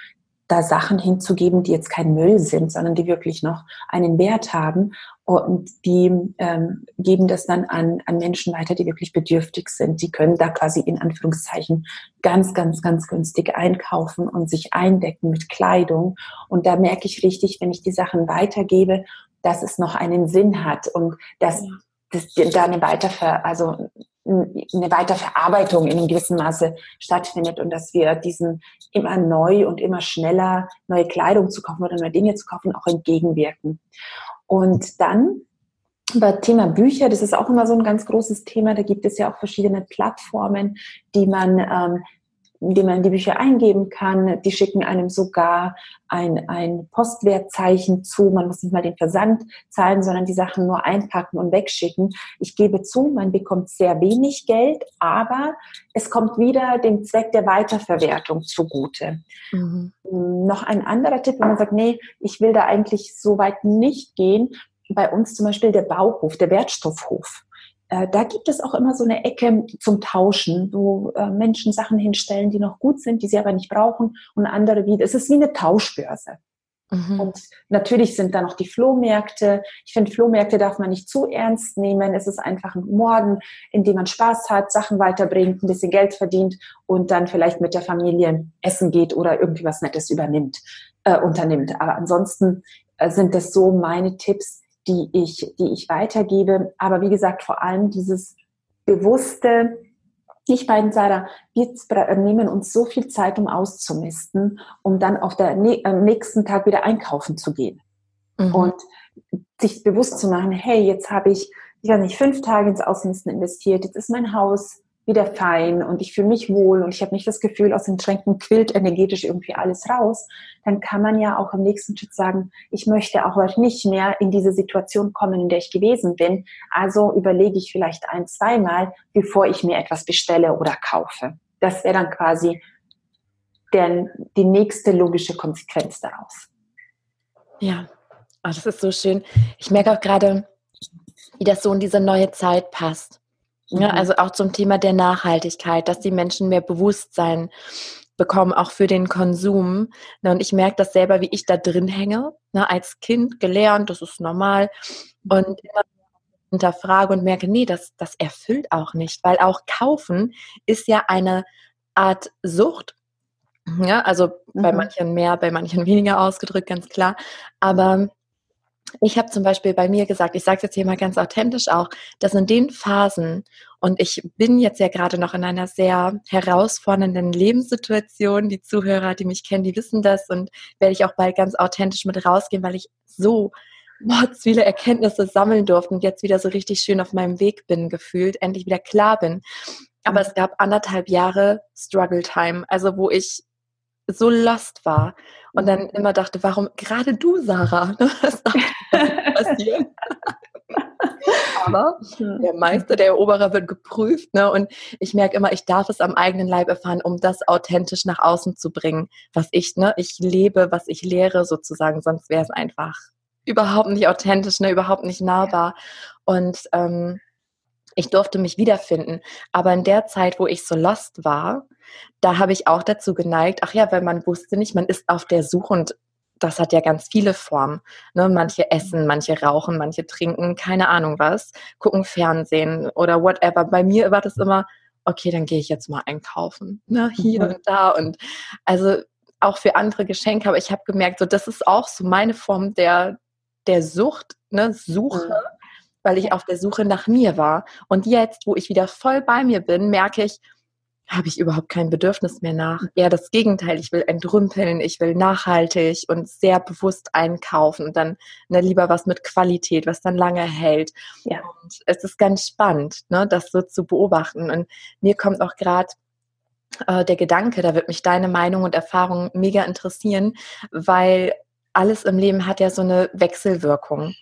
da Sachen hinzugeben, die jetzt kein Müll sind, sondern die wirklich noch einen Wert haben. Und die ähm, geben das dann an, an Menschen weiter, die wirklich bedürftig sind. Die können da quasi in Anführungszeichen ganz, ganz, ganz günstig einkaufen und sich eindecken mit Kleidung. Und da merke ich richtig, wenn ich die Sachen weitergebe, dass es noch einen Sinn hat und dass, dass da eine Weiterver also eine Weiterverarbeitung in einem gewissen Maße stattfindet und dass wir diesen immer neu und immer schneller neue Kleidung zu kaufen oder neue Dinge zu kaufen auch entgegenwirken. Und dann über Thema Bücher, das ist auch immer so ein ganz großes Thema. Da gibt es ja auch verschiedene Plattformen, die man ähm, indem man die Bücher eingeben kann. Die schicken einem sogar ein, ein Postwertzeichen zu. Man muss nicht mal den Versand zahlen, sondern die Sachen nur einpacken und wegschicken. Ich gebe zu, man bekommt sehr wenig Geld, aber es kommt wieder dem Zweck der Weiterverwertung zugute. Mhm. Noch ein anderer Tipp, wenn man sagt, nee, ich will da eigentlich so weit nicht gehen. Bei uns zum Beispiel der Bauhof, der Wertstoffhof. Äh, da gibt es auch immer so eine Ecke zum Tauschen, wo äh, Menschen Sachen hinstellen, die noch gut sind, die sie aber nicht brauchen und andere wieder. Es ist wie eine Tauschbörse. Mhm. Und natürlich sind da noch die Flohmärkte. Ich finde, Flohmärkte darf man nicht zu ernst nehmen. Es ist einfach ein Morgen, in dem man Spaß hat, Sachen weiterbringt, ein bisschen Geld verdient und dann vielleicht mit der Familie essen geht oder irgendwie was Nettes übernimmt, äh, unternimmt. Aber ansonsten äh, sind das so meine Tipps, die ich, die ich weitergebe. Aber wie gesagt, vor allem dieses bewusste, ich beiden Sarah, wir nehmen uns so viel Zeit, um auszumisten, um dann auf der am nächsten Tag wieder einkaufen zu gehen. Mhm. Und sich bewusst zu machen, hey, jetzt habe ich, ich weiß nicht, fünf Tage ins Ausmisten investiert, jetzt ist mein Haus wieder fein und ich fühle mich wohl und ich habe nicht das Gefühl, aus den Schränken quillt energetisch irgendwie alles raus, dann kann man ja auch im nächsten Schritt sagen, ich möchte auch nicht mehr in diese Situation kommen, in der ich gewesen bin. Also überlege ich vielleicht ein, zweimal, bevor ich mir etwas bestelle oder kaufe. Das wäre dann quasi der, die nächste logische Konsequenz daraus. Ja, oh, das ist so schön. Ich merke auch gerade, wie das so in diese neue Zeit passt. Ja, mhm. also auch zum Thema der Nachhaltigkeit, dass die Menschen mehr Bewusstsein bekommen, auch für den Konsum. Und ich merke das selber, wie ich da drin hänge, ne, als Kind gelernt, das ist normal. Und immer hinterfrage und merke, nee, das, das erfüllt auch nicht, weil auch kaufen ist ja eine Art Sucht. Ja, also mhm. bei manchen mehr, bei manchen weniger ausgedrückt, ganz klar. Aber ich habe zum Beispiel bei mir gesagt, ich sage es jetzt hier mal ganz authentisch auch, dass in den Phasen, und ich bin jetzt ja gerade noch in einer sehr herausfordernden Lebenssituation, die Zuhörer, die mich kennen, die wissen das und werde ich auch bald ganz authentisch mit rausgehen, weil ich so mords viele Erkenntnisse sammeln durfte und jetzt wieder so richtig schön auf meinem Weg bin, gefühlt, endlich wieder klar bin. Aber mhm. es gab anderthalb Jahre Struggle Time, also wo ich so lost war und dann immer dachte, warum gerade du, Sarah? Was passiert? Aber der Meister, der Eroberer wird geprüft, ne? Und ich merke immer, ich darf es am eigenen Leib erfahren, um das authentisch nach außen zu bringen, was ich, ne, ich lebe, was ich lehre sozusagen, sonst wäre es einfach überhaupt nicht authentisch, ne, überhaupt nicht nahbar. Und ähm, ich durfte mich wiederfinden. Aber in der Zeit, wo ich so lost war, da habe ich auch dazu geneigt, ach ja, weil man wusste nicht, man ist auf der Suche und das hat ja ganz viele Formen. Ne? Manche essen, manche rauchen, manche trinken, keine Ahnung was, gucken Fernsehen oder whatever. Bei mir war das immer, okay, dann gehe ich jetzt mal einkaufen, ne? hier mhm. und da und also auch für andere Geschenke. Aber ich habe gemerkt, so das ist auch so meine Form der der Sucht, ne? Suche. Mhm weil ich auf der Suche nach mir war. Und jetzt, wo ich wieder voll bei mir bin, merke ich, habe ich überhaupt kein Bedürfnis mehr nach. Eher das Gegenteil. Ich will entrümpeln, ich will nachhaltig und sehr bewusst einkaufen und dann ne, lieber was mit Qualität, was dann lange hält. Ja. Und es ist ganz spannend, ne, das so zu beobachten. Und mir kommt auch gerade äh, der Gedanke, da wird mich deine Meinung und Erfahrung mega interessieren, weil alles im Leben hat ja so eine Wechselwirkung.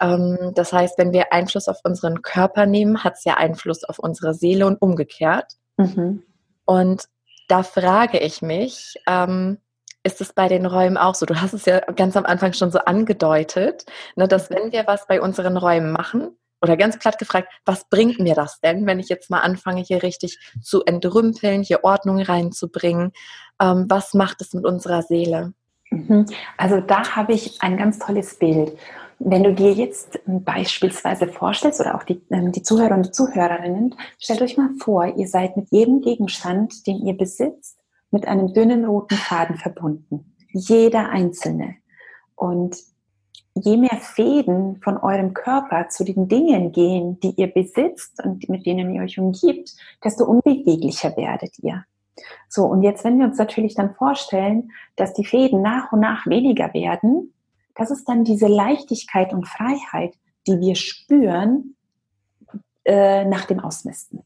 Ähm, das heißt, wenn wir Einfluss auf unseren Körper nehmen, hat es ja Einfluss auf unsere Seele und umgekehrt. Mhm. Und da frage ich mich, ähm, ist es bei den Räumen auch so? Du hast es ja ganz am Anfang schon so angedeutet, ne, dass wenn wir was bei unseren Räumen machen, oder ganz platt gefragt, was bringt mir das denn, wenn ich jetzt mal anfange, hier richtig zu entrümpeln, hier Ordnung reinzubringen? Ähm, was macht es mit unserer Seele? Mhm. Also da habe ich ein ganz tolles Bild. Wenn du dir jetzt beispielsweise vorstellst oder auch die, ähm, die Zuhörer und Zuhörerinnen, stellt euch mal vor, ihr seid mit jedem Gegenstand, den ihr besitzt, mit einem dünnen roten Faden verbunden. Jeder einzelne. Und je mehr Fäden von eurem Körper zu den Dingen gehen, die ihr besitzt und mit denen ihr euch umgibt, desto unbeweglicher werdet ihr. So, und jetzt, wenn wir uns natürlich dann vorstellen, dass die Fäden nach und nach weniger werden, das ist dann diese Leichtigkeit und Freiheit, die wir spüren äh, nach dem Ausmisten.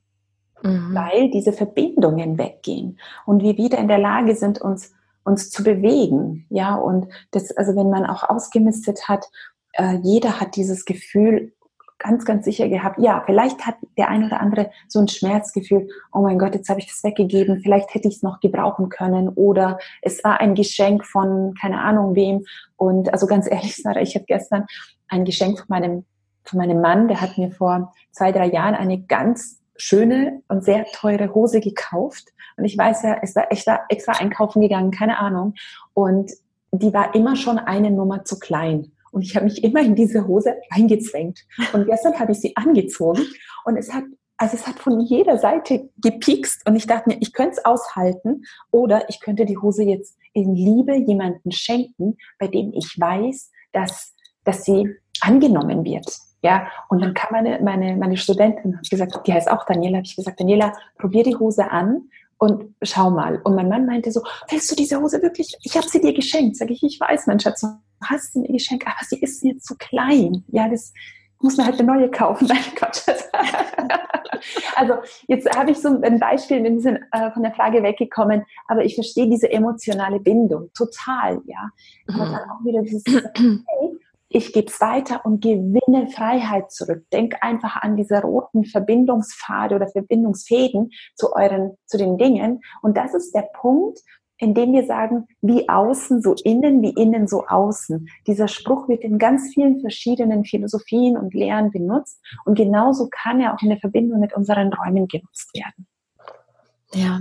Mhm. Weil diese Verbindungen weggehen und wir wieder in der Lage sind, uns, uns zu bewegen. Ja, und das, also wenn man auch ausgemistet hat, äh, jeder hat dieses Gefühl, ganz, ganz sicher gehabt, ja, vielleicht hat der ein oder andere so ein Schmerzgefühl, oh mein Gott, jetzt habe ich das weggegeben, vielleicht hätte ich es noch gebrauchen können oder es war ein Geschenk von keine Ahnung wem. Und also ganz ehrlich, Sarah, ich habe gestern ein Geschenk von meinem, von meinem Mann, der hat mir vor zwei, drei Jahren eine ganz schöne und sehr teure Hose gekauft. Und ich weiß ja, es war extra, extra einkaufen gegangen, keine Ahnung. Und die war immer schon eine Nummer zu klein. Und ich habe mich immer in diese Hose eingezwängt. Und gestern habe ich sie angezogen und es hat, also es hat von jeder Seite gepikst und ich dachte mir, ich könnte es aushalten oder ich könnte die Hose jetzt in Liebe jemanden schenken, bei dem ich weiß, dass, dass sie angenommen wird. Ja, und dann kam meine, meine, meine Studentin, hat gesagt, die heißt auch Daniela, habe ich gesagt, Daniela, probier die Hose an und schau mal. Und mein Mann meinte so, willst du diese Hose wirklich? Ich habe sie dir geschenkt. Sag ich, ich weiß, mein Schatz, hast du mir geschenkt, aber sie ist mir zu klein. Ja, das muss man halt eine neue kaufen. Nein, Gott. also jetzt habe ich so ein Beispiel, wir sind äh, von der Frage weggekommen, aber ich verstehe diese emotionale Bindung total, ja. Aber mhm. dann auch wieder dieses, hey, ich gebe es weiter und gewinne Freiheit zurück. Denk einfach an diese roten Verbindungspfade oder Verbindungsfäden zu euren, zu den Dingen. Und das ist der Punkt, indem wir sagen, wie außen so innen, wie innen so außen. Dieser Spruch wird in ganz vielen verschiedenen Philosophien und Lehren benutzt und genauso kann er auch in der Verbindung mit unseren Räumen genutzt werden. Ja.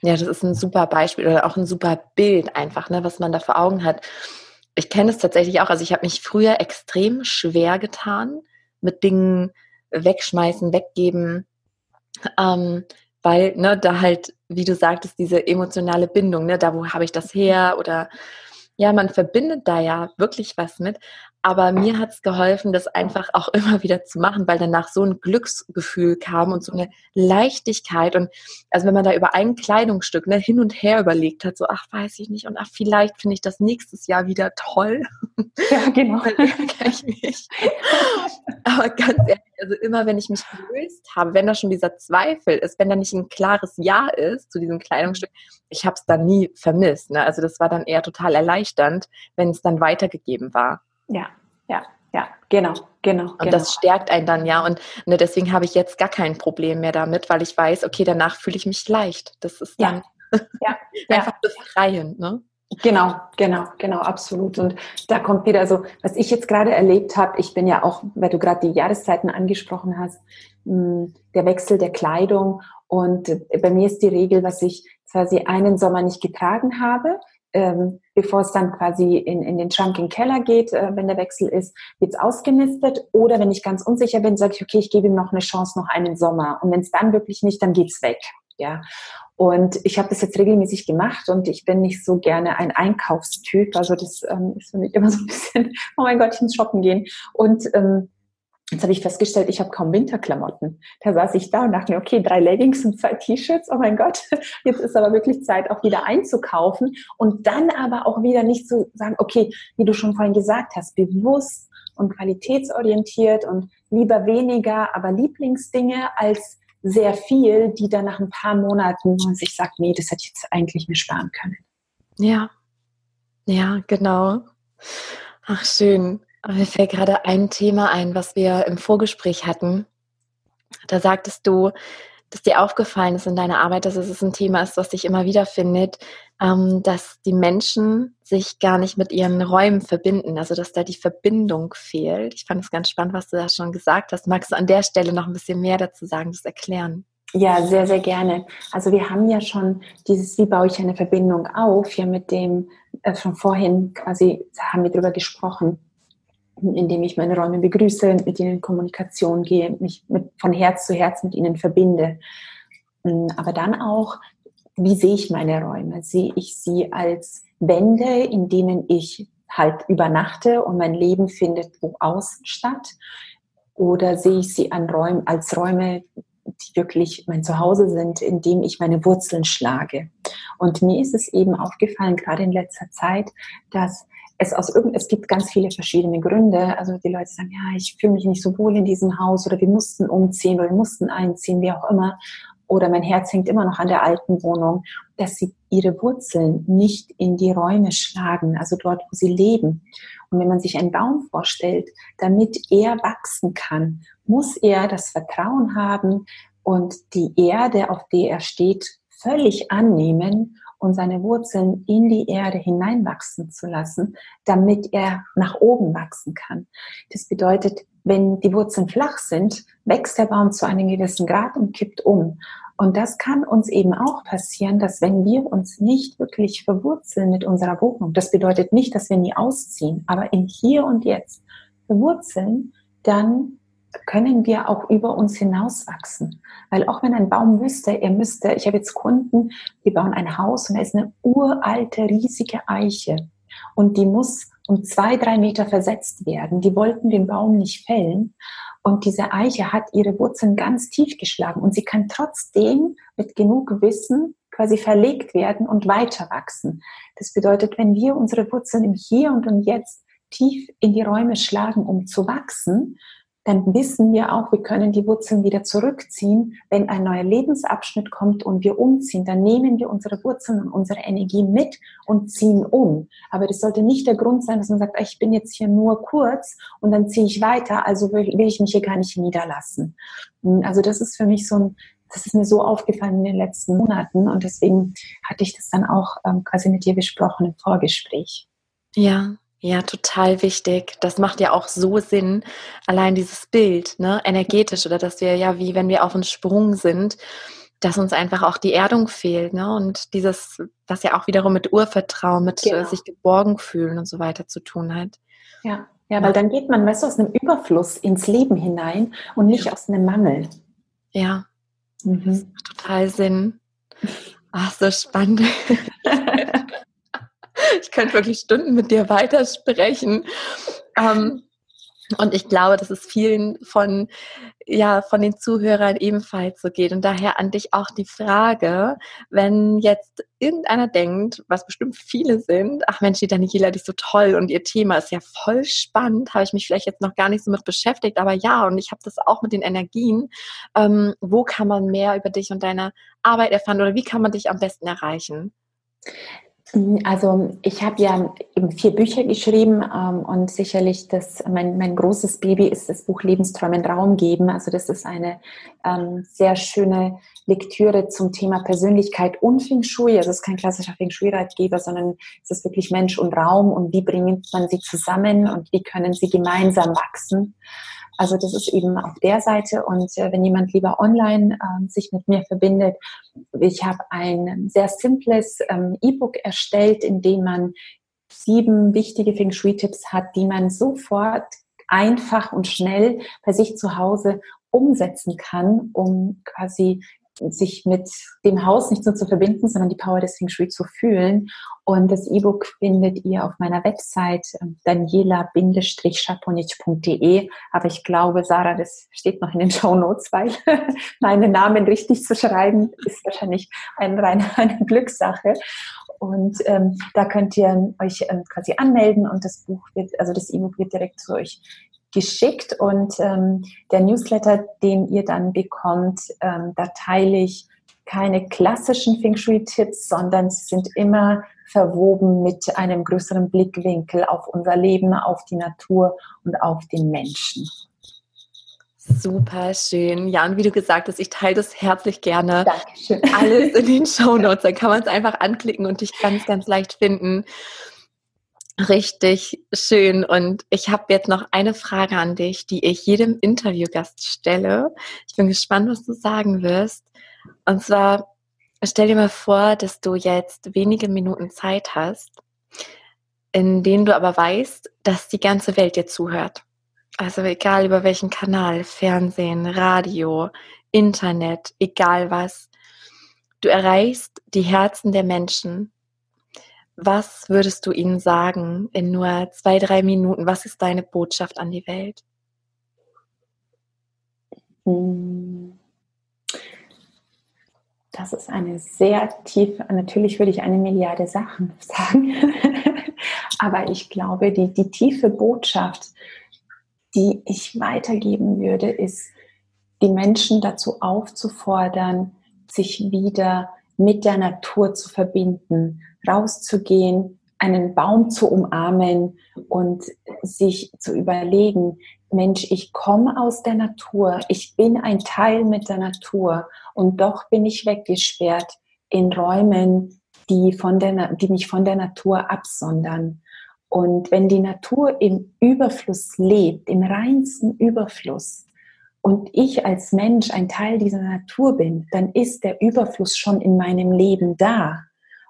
Ja, das ist ein super Beispiel oder auch ein super Bild einfach, ne, was man da vor Augen hat. Ich kenne es tatsächlich auch. Also ich habe mich früher extrem schwer getan mit Dingen wegschmeißen, weggeben. Ähm, weil ne, da halt, wie du sagtest, diese emotionale Bindung, ne, da wo habe ich das her oder ja, man verbindet da ja wirklich was mit. Aber mir hat es geholfen, das einfach auch immer wieder zu machen, weil danach so ein Glücksgefühl kam und so eine Leichtigkeit. Und also wenn man da über ein Kleidungsstück ne, hin und her überlegt hat, so, ach, weiß ich nicht, und ach, vielleicht finde ich das nächstes Jahr wieder toll. Ja, genau. Aber ganz ehrlich, also immer wenn ich mich gelöst habe, wenn da schon dieser Zweifel ist, wenn da nicht ein klares Ja ist zu diesem Kleidungsstück, ich habe es dann nie vermisst. Ne? Also das war dann eher total erleichternd, wenn es dann weitergegeben war. Ja, ja, ja, genau, genau. Und genau. das stärkt einen dann ja. Und ne, deswegen habe ich jetzt gar kein Problem mehr damit, weil ich weiß, okay, danach fühle ich mich leicht. Das ist dann ja. ja. einfach befreiend, ne? Genau, genau, genau, absolut. Und da kommt wieder so, was ich jetzt gerade erlebt habe, ich bin ja auch, weil du gerade die Jahreszeiten angesprochen hast, hm, der Wechsel der Kleidung. Und bei mir ist die Regel, was ich quasi einen Sommer nicht getragen habe, ähm, bevor es dann quasi in, in den Schrank in den Keller geht, äh, wenn der Wechsel ist, wird es ausgenistet. Oder wenn ich ganz unsicher bin, sage ich, okay, ich gebe ihm noch eine Chance, noch einen Sommer. Und wenn es dann wirklich nicht, dann geht's weg. Ja. Und ich habe das jetzt regelmäßig gemacht und ich bin nicht so gerne ein Einkaufstyp. Also das ähm, ist für mich immer so ein bisschen, oh mein Gott, ich muss shoppen gehen. Und ähm, Jetzt habe ich festgestellt, ich habe kaum Winterklamotten. Da saß ich da und dachte mir, okay, drei Leggings und zwei T-Shirts, oh mein Gott, jetzt ist aber wirklich Zeit, auch wieder einzukaufen und dann aber auch wieder nicht zu sagen, okay, wie du schon vorhin gesagt hast, bewusst und qualitätsorientiert und lieber weniger, aber Lieblingsdinge als sehr viel, die dann nach ein paar Monaten sich sagt, nee, das hätte ich jetzt eigentlich mir sparen können. Ja, ja, genau. Ach, schön. Aber mir fällt gerade ein Thema ein, was wir im Vorgespräch hatten. Da sagtest du, dass dir aufgefallen ist in deiner Arbeit, dass es ein Thema ist, was sich immer wieder findet, ähm, dass die Menschen sich gar nicht mit ihren Räumen verbinden, also dass da die Verbindung fehlt. Ich fand es ganz spannend, was du da schon gesagt hast. Magst du an der Stelle noch ein bisschen mehr dazu sagen, das erklären? Ja, sehr, sehr gerne. Also wir haben ja schon dieses, wie baue ich eine Verbindung auf, hier mit dem, äh, schon vorhin quasi haben wir darüber gesprochen indem ich meine Räume begrüße, mit ihnen in Kommunikation gehe, mich mit, von Herz zu Herz mit ihnen verbinde. Mm, aber dann auch, wie sehe ich meine Räume? Sehe ich sie als Wände, in denen ich halt übernachte und mein Leben findet wo außen statt? Oder sehe ich sie an Räumen, als Räume, die wirklich mein Zuhause sind, in dem ich meine Wurzeln schlage? Und mir ist es eben aufgefallen, gerade in letzter Zeit, dass es aus es gibt ganz viele verschiedene Gründe. Also die Leute sagen, ja, ich fühle mich nicht so wohl in diesem Haus oder wir mussten umziehen oder wir mussten einziehen, wie auch immer. Oder mein Herz hängt immer noch an der alten Wohnung, dass sie ihre Wurzeln nicht in die Räume schlagen, also dort, wo sie leben. Und wenn man sich einen Baum vorstellt, damit er wachsen kann, muss er das Vertrauen haben und die Erde, auf der er steht, völlig annehmen und seine Wurzeln in die Erde hineinwachsen zu lassen, damit er nach oben wachsen kann. Das bedeutet, wenn die Wurzeln flach sind, wächst der Baum zu einem gewissen Grad und kippt um. Und das kann uns eben auch passieren, dass wenn wir uns nicht wirklich verwurzeln mit unserer Wohnung, das bedeutet nicht, dass wir nie ausziehen, aber in hier und jetzt verwurzeln, dann können wir auch über uns hinauswachsen. Weil auch wenn ein Baum wüsste, er müsste, ich habe jetzt Kunden, die bauen ein Haus und da ist eine uralte, riesige Eiche und die muss um zwei, drei Meter versetzt werden. Die wollten den Baum nicht fällen und diese Eiche hat ihre Wurzeln ganz tief geschlagen und sie kann trotzdem mit genug Wissen quasi verlegt werden und weiter wachsen. Das bedeutet, wenn wir unsere Wurzeln im Hier und im Jetzt tief in die Räume schlagen, um zu wachsen, dann wissen wir auch, wir können die Wurzeln wieder zurückziehen. Wenn ein neuer Lebensabschnitt kommt und wir umziehen, dann nehmen wir unsere Wurzeln und unsere Energie mit und ziehen um. Aber das sollte nicht der Grund sein, dass man sagt, ich bin jetzt hier nur kurz und dann ziehe ich weiter, also will, will ich mich hier gar nicht niederlassen. Hm, also das ist für mich so ein, das ist mir so aufgefallen in den letzten Monaten und deswegen hatte ich das dann auch ähm, quasi mit dir besprochen im Vorgespräch. Ja, ja, total wichtig. Das macht ja auch so Sinn, allein dieses Bild, ne, energetisch oder dass wir ja wie wenn wir auf einem Sprung sind, dass uns einfach auch die Erdung fehlt, ne, und dieses, was ja auch wiederum mit Urvertrauen, mit äh, genau. sich geborgen fühlen und so weiter zu tun hat. Ja, ja, weil dann geht man, weißt du, aus einem Überfluss ins Leben hinein und nicht aus einem Mangel. Ja, mhm. das macht total Sinn. Ach, so spannend. ich könnte wirklich Stunden mit dir weitersprechen. ähm, und ich glaube, dass es vielen von, ja, von den Zuhörern ebenfalls so geht. Und daher an dich auch die Frage, wenn jetzt irgendeiner denkt, was bestimmt viele sind, ach Mensch, die Daniela, die ist so toll und ihr Thema ist ja voll spannend, habe ich mich vielleicht jetzt noch gar nicht so mit beschäftigt, aber ja, und ich habe das auch mit den Energien. Ähm, wo kann man mehr über dich und deine Arbeit erfahren oder wie kann man dich am besten erreichen? Also ich habe ja eben vier Bücher geschrieben ähm, und sicherlich das, mein, mein großes Baby ist das Buch Lebensträumen Raum geben. Also das ist eine ähm, sehr schöne Lektüre zum Thema Persönlichkeit und Feng Shui. Also es ist kein klassischer Feng Shui-Ratgeber, sondern es ist wirklich Mensch und Raum und wie bringt man sie zusammen und wie können sie gemeinsam wachsen. Also das ist eben auf der Seite. Und äh, wenn jemand lieber online äh, sich mit mir verbindet, ich habe ein sehr simples ähm, E-Book erstellt, in dem man sieben wichtige Feng Shui-Tipps hat, die man sofort einfach und schnell bei sich zu Hause umsetzen kann, um quasi sich mit dem Haus nicht nur zu verbinden, sondern die Power des Feng Shui zu fühlen. Und das E-Book findet ihr auf meiner Website ähm, daniela-schaponic.de. Aber ich glaube, Sarah, das steht noch in den Show Notes, weil meinen Namen richtig zu schreiben ist wahrscheinlich ein, rein eine Glückssache. Und ähm, da könnt ihr euch ähm, quasi anmelden und das Buch wird, also das E-Book wird direkt zu euch geschickt und ähm, der Newsletter, den ihr dann bekommt, ähm, da teile ich keine klassischen Feng Shui-Tipps, sondern sie sind immer verwoben mit einem größeren Blickwinkel auf unser Leben, auf die Natur und auf den Menschen. Super schön. Ja, und wie du gesagt hast, ich teile das herzlich gerne. Dankeschön. Alles in den Show Notes. Dann kann man es einfach anklicken und dich ganz, ganz leicht finden. Richtig schön. Und ich habe jetzt noch eine Frage an dich, die ich jedem Interviewgast stelle. Ich bin gespannt, was du sagen wirst. Und zwar, stell dir mal vor, dass du jetzt wenige Minuten Zeit hast, in denen du aber weißt, dass die ganze Welt dir zuhört. Also egal über welchen Kanal, Fernsehen, Radio, Internet, egal was. Du erreichst die Herzen der Menschen was würdest du ihnen sagen in nur zwei, drei Minuten? Was ist deine Botschaft an die Welt? Hm. Das ist eine sehr tiefe, natürlich würde ich eine Milliarde Sachen sagen, aber ich glaube, die, die tiefe Botschaft, die ich weitergeben würde, ist, die Menschen dazu aufzufordern, sich wieder mit der Natur zu verbinden, rauszugehen, einen Baum zu umarmen und sich zu überlegen, Mensch, ich komme aus der Natur, ich bin ein Teil mit der Natur und doch bin ich weggesperrt in Räumen, die, von der, die mich von der Natur absondern. Und wenn die Natur im Überfluss lebt, im reinsten Überfluss, und ich als Mensch ein Teil dieser Natur bin, dann ist der Überfluss schon in meinem Leben da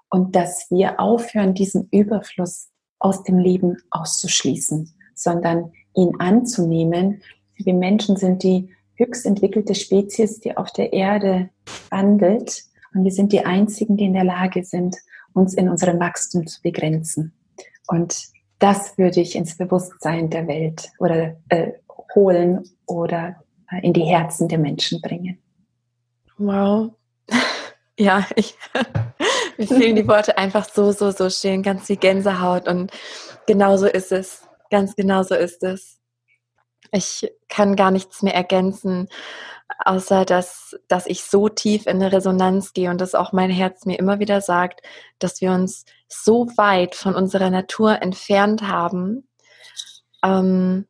und dass wir aufhören, diesen Überfluss aus dem Leben auszuschließen, sondern ihn anzunehmen. Wir Menschen sind die höchst entwickelte Spezies, die auf der Erde wandelt und wir sind die einzigen, die in der Lage sind, uns in unserem Wachstum zu begrenzen. Und das würde ich ins Bewusstsein der Welt oder äh, holen oder in die Herzen der Menschen bringen. Wow. Ja, ich, mir fehlen die Worte einfach so, so, so schön, ganz wie Gänsehaut und genau so ist es. Ganz genau so ist es. Ich kann gar nichts mehr ergänzen, außer dass, dass ich so tief in eine Resonanz gehe und dass auch mein Herz mir immer wieder sagt, dass wir uns so weit von unserer Natur entfernt haben, ähm,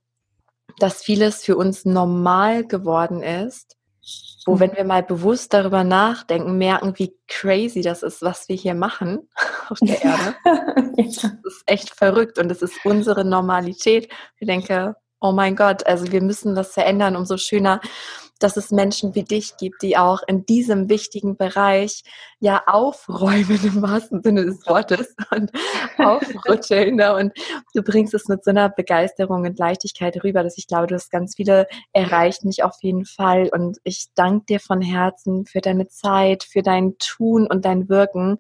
dass vieles für uns normal geworden ist wo, mhm. wenn wir mal bewusst darüber nachdenken, merken, wie crazy das ist, was wir hier machen auf der Erde. Das ist echt verrückt und es ist unsere Normalität. Ich denke, oh mein Gott, also wir müssen das verändern, umso schöner dass es Menschen wie dich gibt, die auch in diesem wichtigen Bereich ja aufräumen im wahrsten Sinne des Wortes und aufrütteln. Ne? Und du bringst es mit so einer Begeisterung und Leichtigkeit rüber, dass ich glaube, du hast ganz viele erreicht, mich auf jeden Fall. Und ich danke dir von Herzen für deine Zeit, für dein Tun und dein Wirken.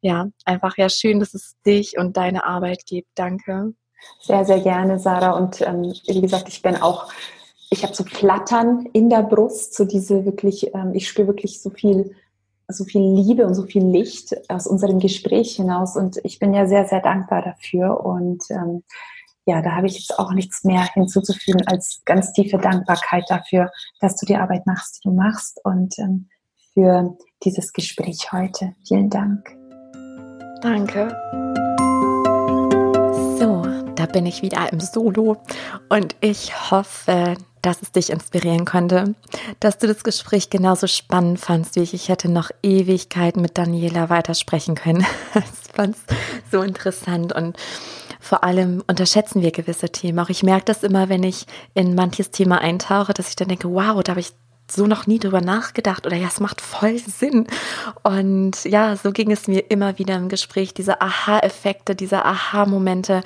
Ja, einfach ja schön, dass es dich und deine Arbeit gibt. Danke. Sehr, sehr gerne, Sarah. Und ähm, wie gesagt, ich bin auch, ich habe so Flattern in der Brust, so diese wirklich, ähm, ich spüre wirklich so viel, so viel Liebe und so viel Licht aus unserem Gespräch hinaus. Und ich bin ja sehr, sehr dankbar dafür. Und ähm, ja, da habe ich jetzt auch nichts mehr hinzuzufügen als ganz tiefe Dankbarkeit dafür, dass du die Arbeit machst, die du machst und ähm, für dieses Gespräch heute. Vielen Dank. Danke. So, da bin ich wieder im Solo und ich hoffe, dass es dich inspirieren konnte, dass du das Gespräch genauso spannend fandst wie ich. Ich hätte noch Ewigkeiten mit Daniela weitersprechen können. Ich fand es so interessant und vor allem unterschätzen wir gewisse Themen. Auch ich merke das immer, wenn ich in manches Thema eintauche, dass ich dann denke, wow, da habe ich so noch nie drüber nachgedacht oder ja, es macht voll Sinn. Und ja, so ging es mir immer wieder im Gespräch, diese Aha-Effekte, diese Aha-Momente.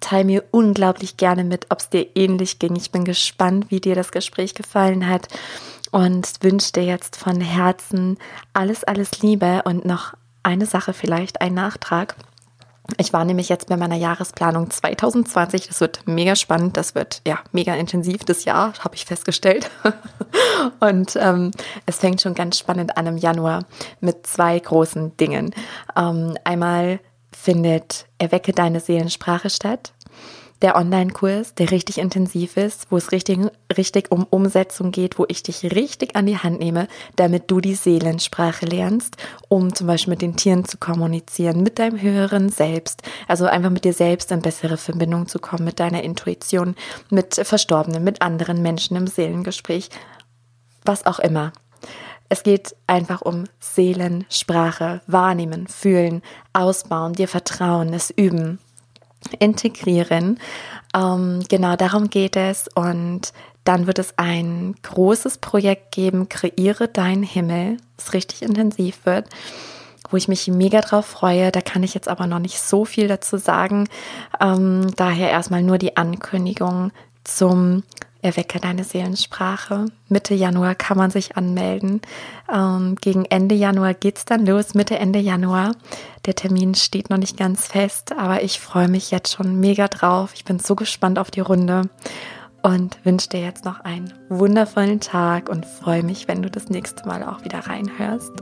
Teil mir unglaublich gerne mit, ob es dir ähnlich ging. Ich bin gespannt, wie dir das Gespräch gefallen hat und wünsche dir jetzt von Herzen alles, alles Liebe und noch eine Sache vielleicht, ein Nachtrag. Ich war nämlich jetzt bei meiner Jahresplanung 2020. Das wird mega spannend. Das wird ja mega intensiv das Jahr, habe ich festgestellt. Und ähm, es fängt schon ganz spannend an im Januar mit zwei großen Dingen. Ähm, einmal findet Erwecke deine Seelensprache statt der Online-Kurs, der richtig intensiv ist, wo es richtig, richtig um Umsetzung geht, wo ich dich richtig an die Hand nehme, damit du die Seelensprache lernst, um zum Beispiel mit den Tieren zu kommunizieren, mit deinem höheren Selbst, also einfach mit dir selbst in bessere Verbindung zu kommen, mit deiner Intuition, mit Verstorbenen, mit anderen Menschen im Seelengespräch, was auch immer. Es geht einfach um Seelensprache, wahrnehmen, fühlen, ausbauen, dir vertrauen, es üben integrieren. Ähm, genau darum geht es. Und dann wird es ein großes Projekt geben, Kreiere deinen Himmel, das richtig intensiv wird, wo ich mich mega drauf freue. Da kann ich jetzt aber noch nicht so viel dazu sagen. Ähm, daher erstmal nur die Ankündigung zum Erwecke deine Seelensprache. Mitte Januar kann man sich anmelden. Ähm, gegen Ende Januar geht es dann los, Mitte, Ende Januar. Der Termin steht noch nicht ganz fest, aber ich freue mich jetzt schon mega drauf. Ich bin so gespannt auf die Runde und wünsche dir jetzt noch einen wundervollen Tag und freue mich, wenn du das nächste Mal auch wieder reinhörst.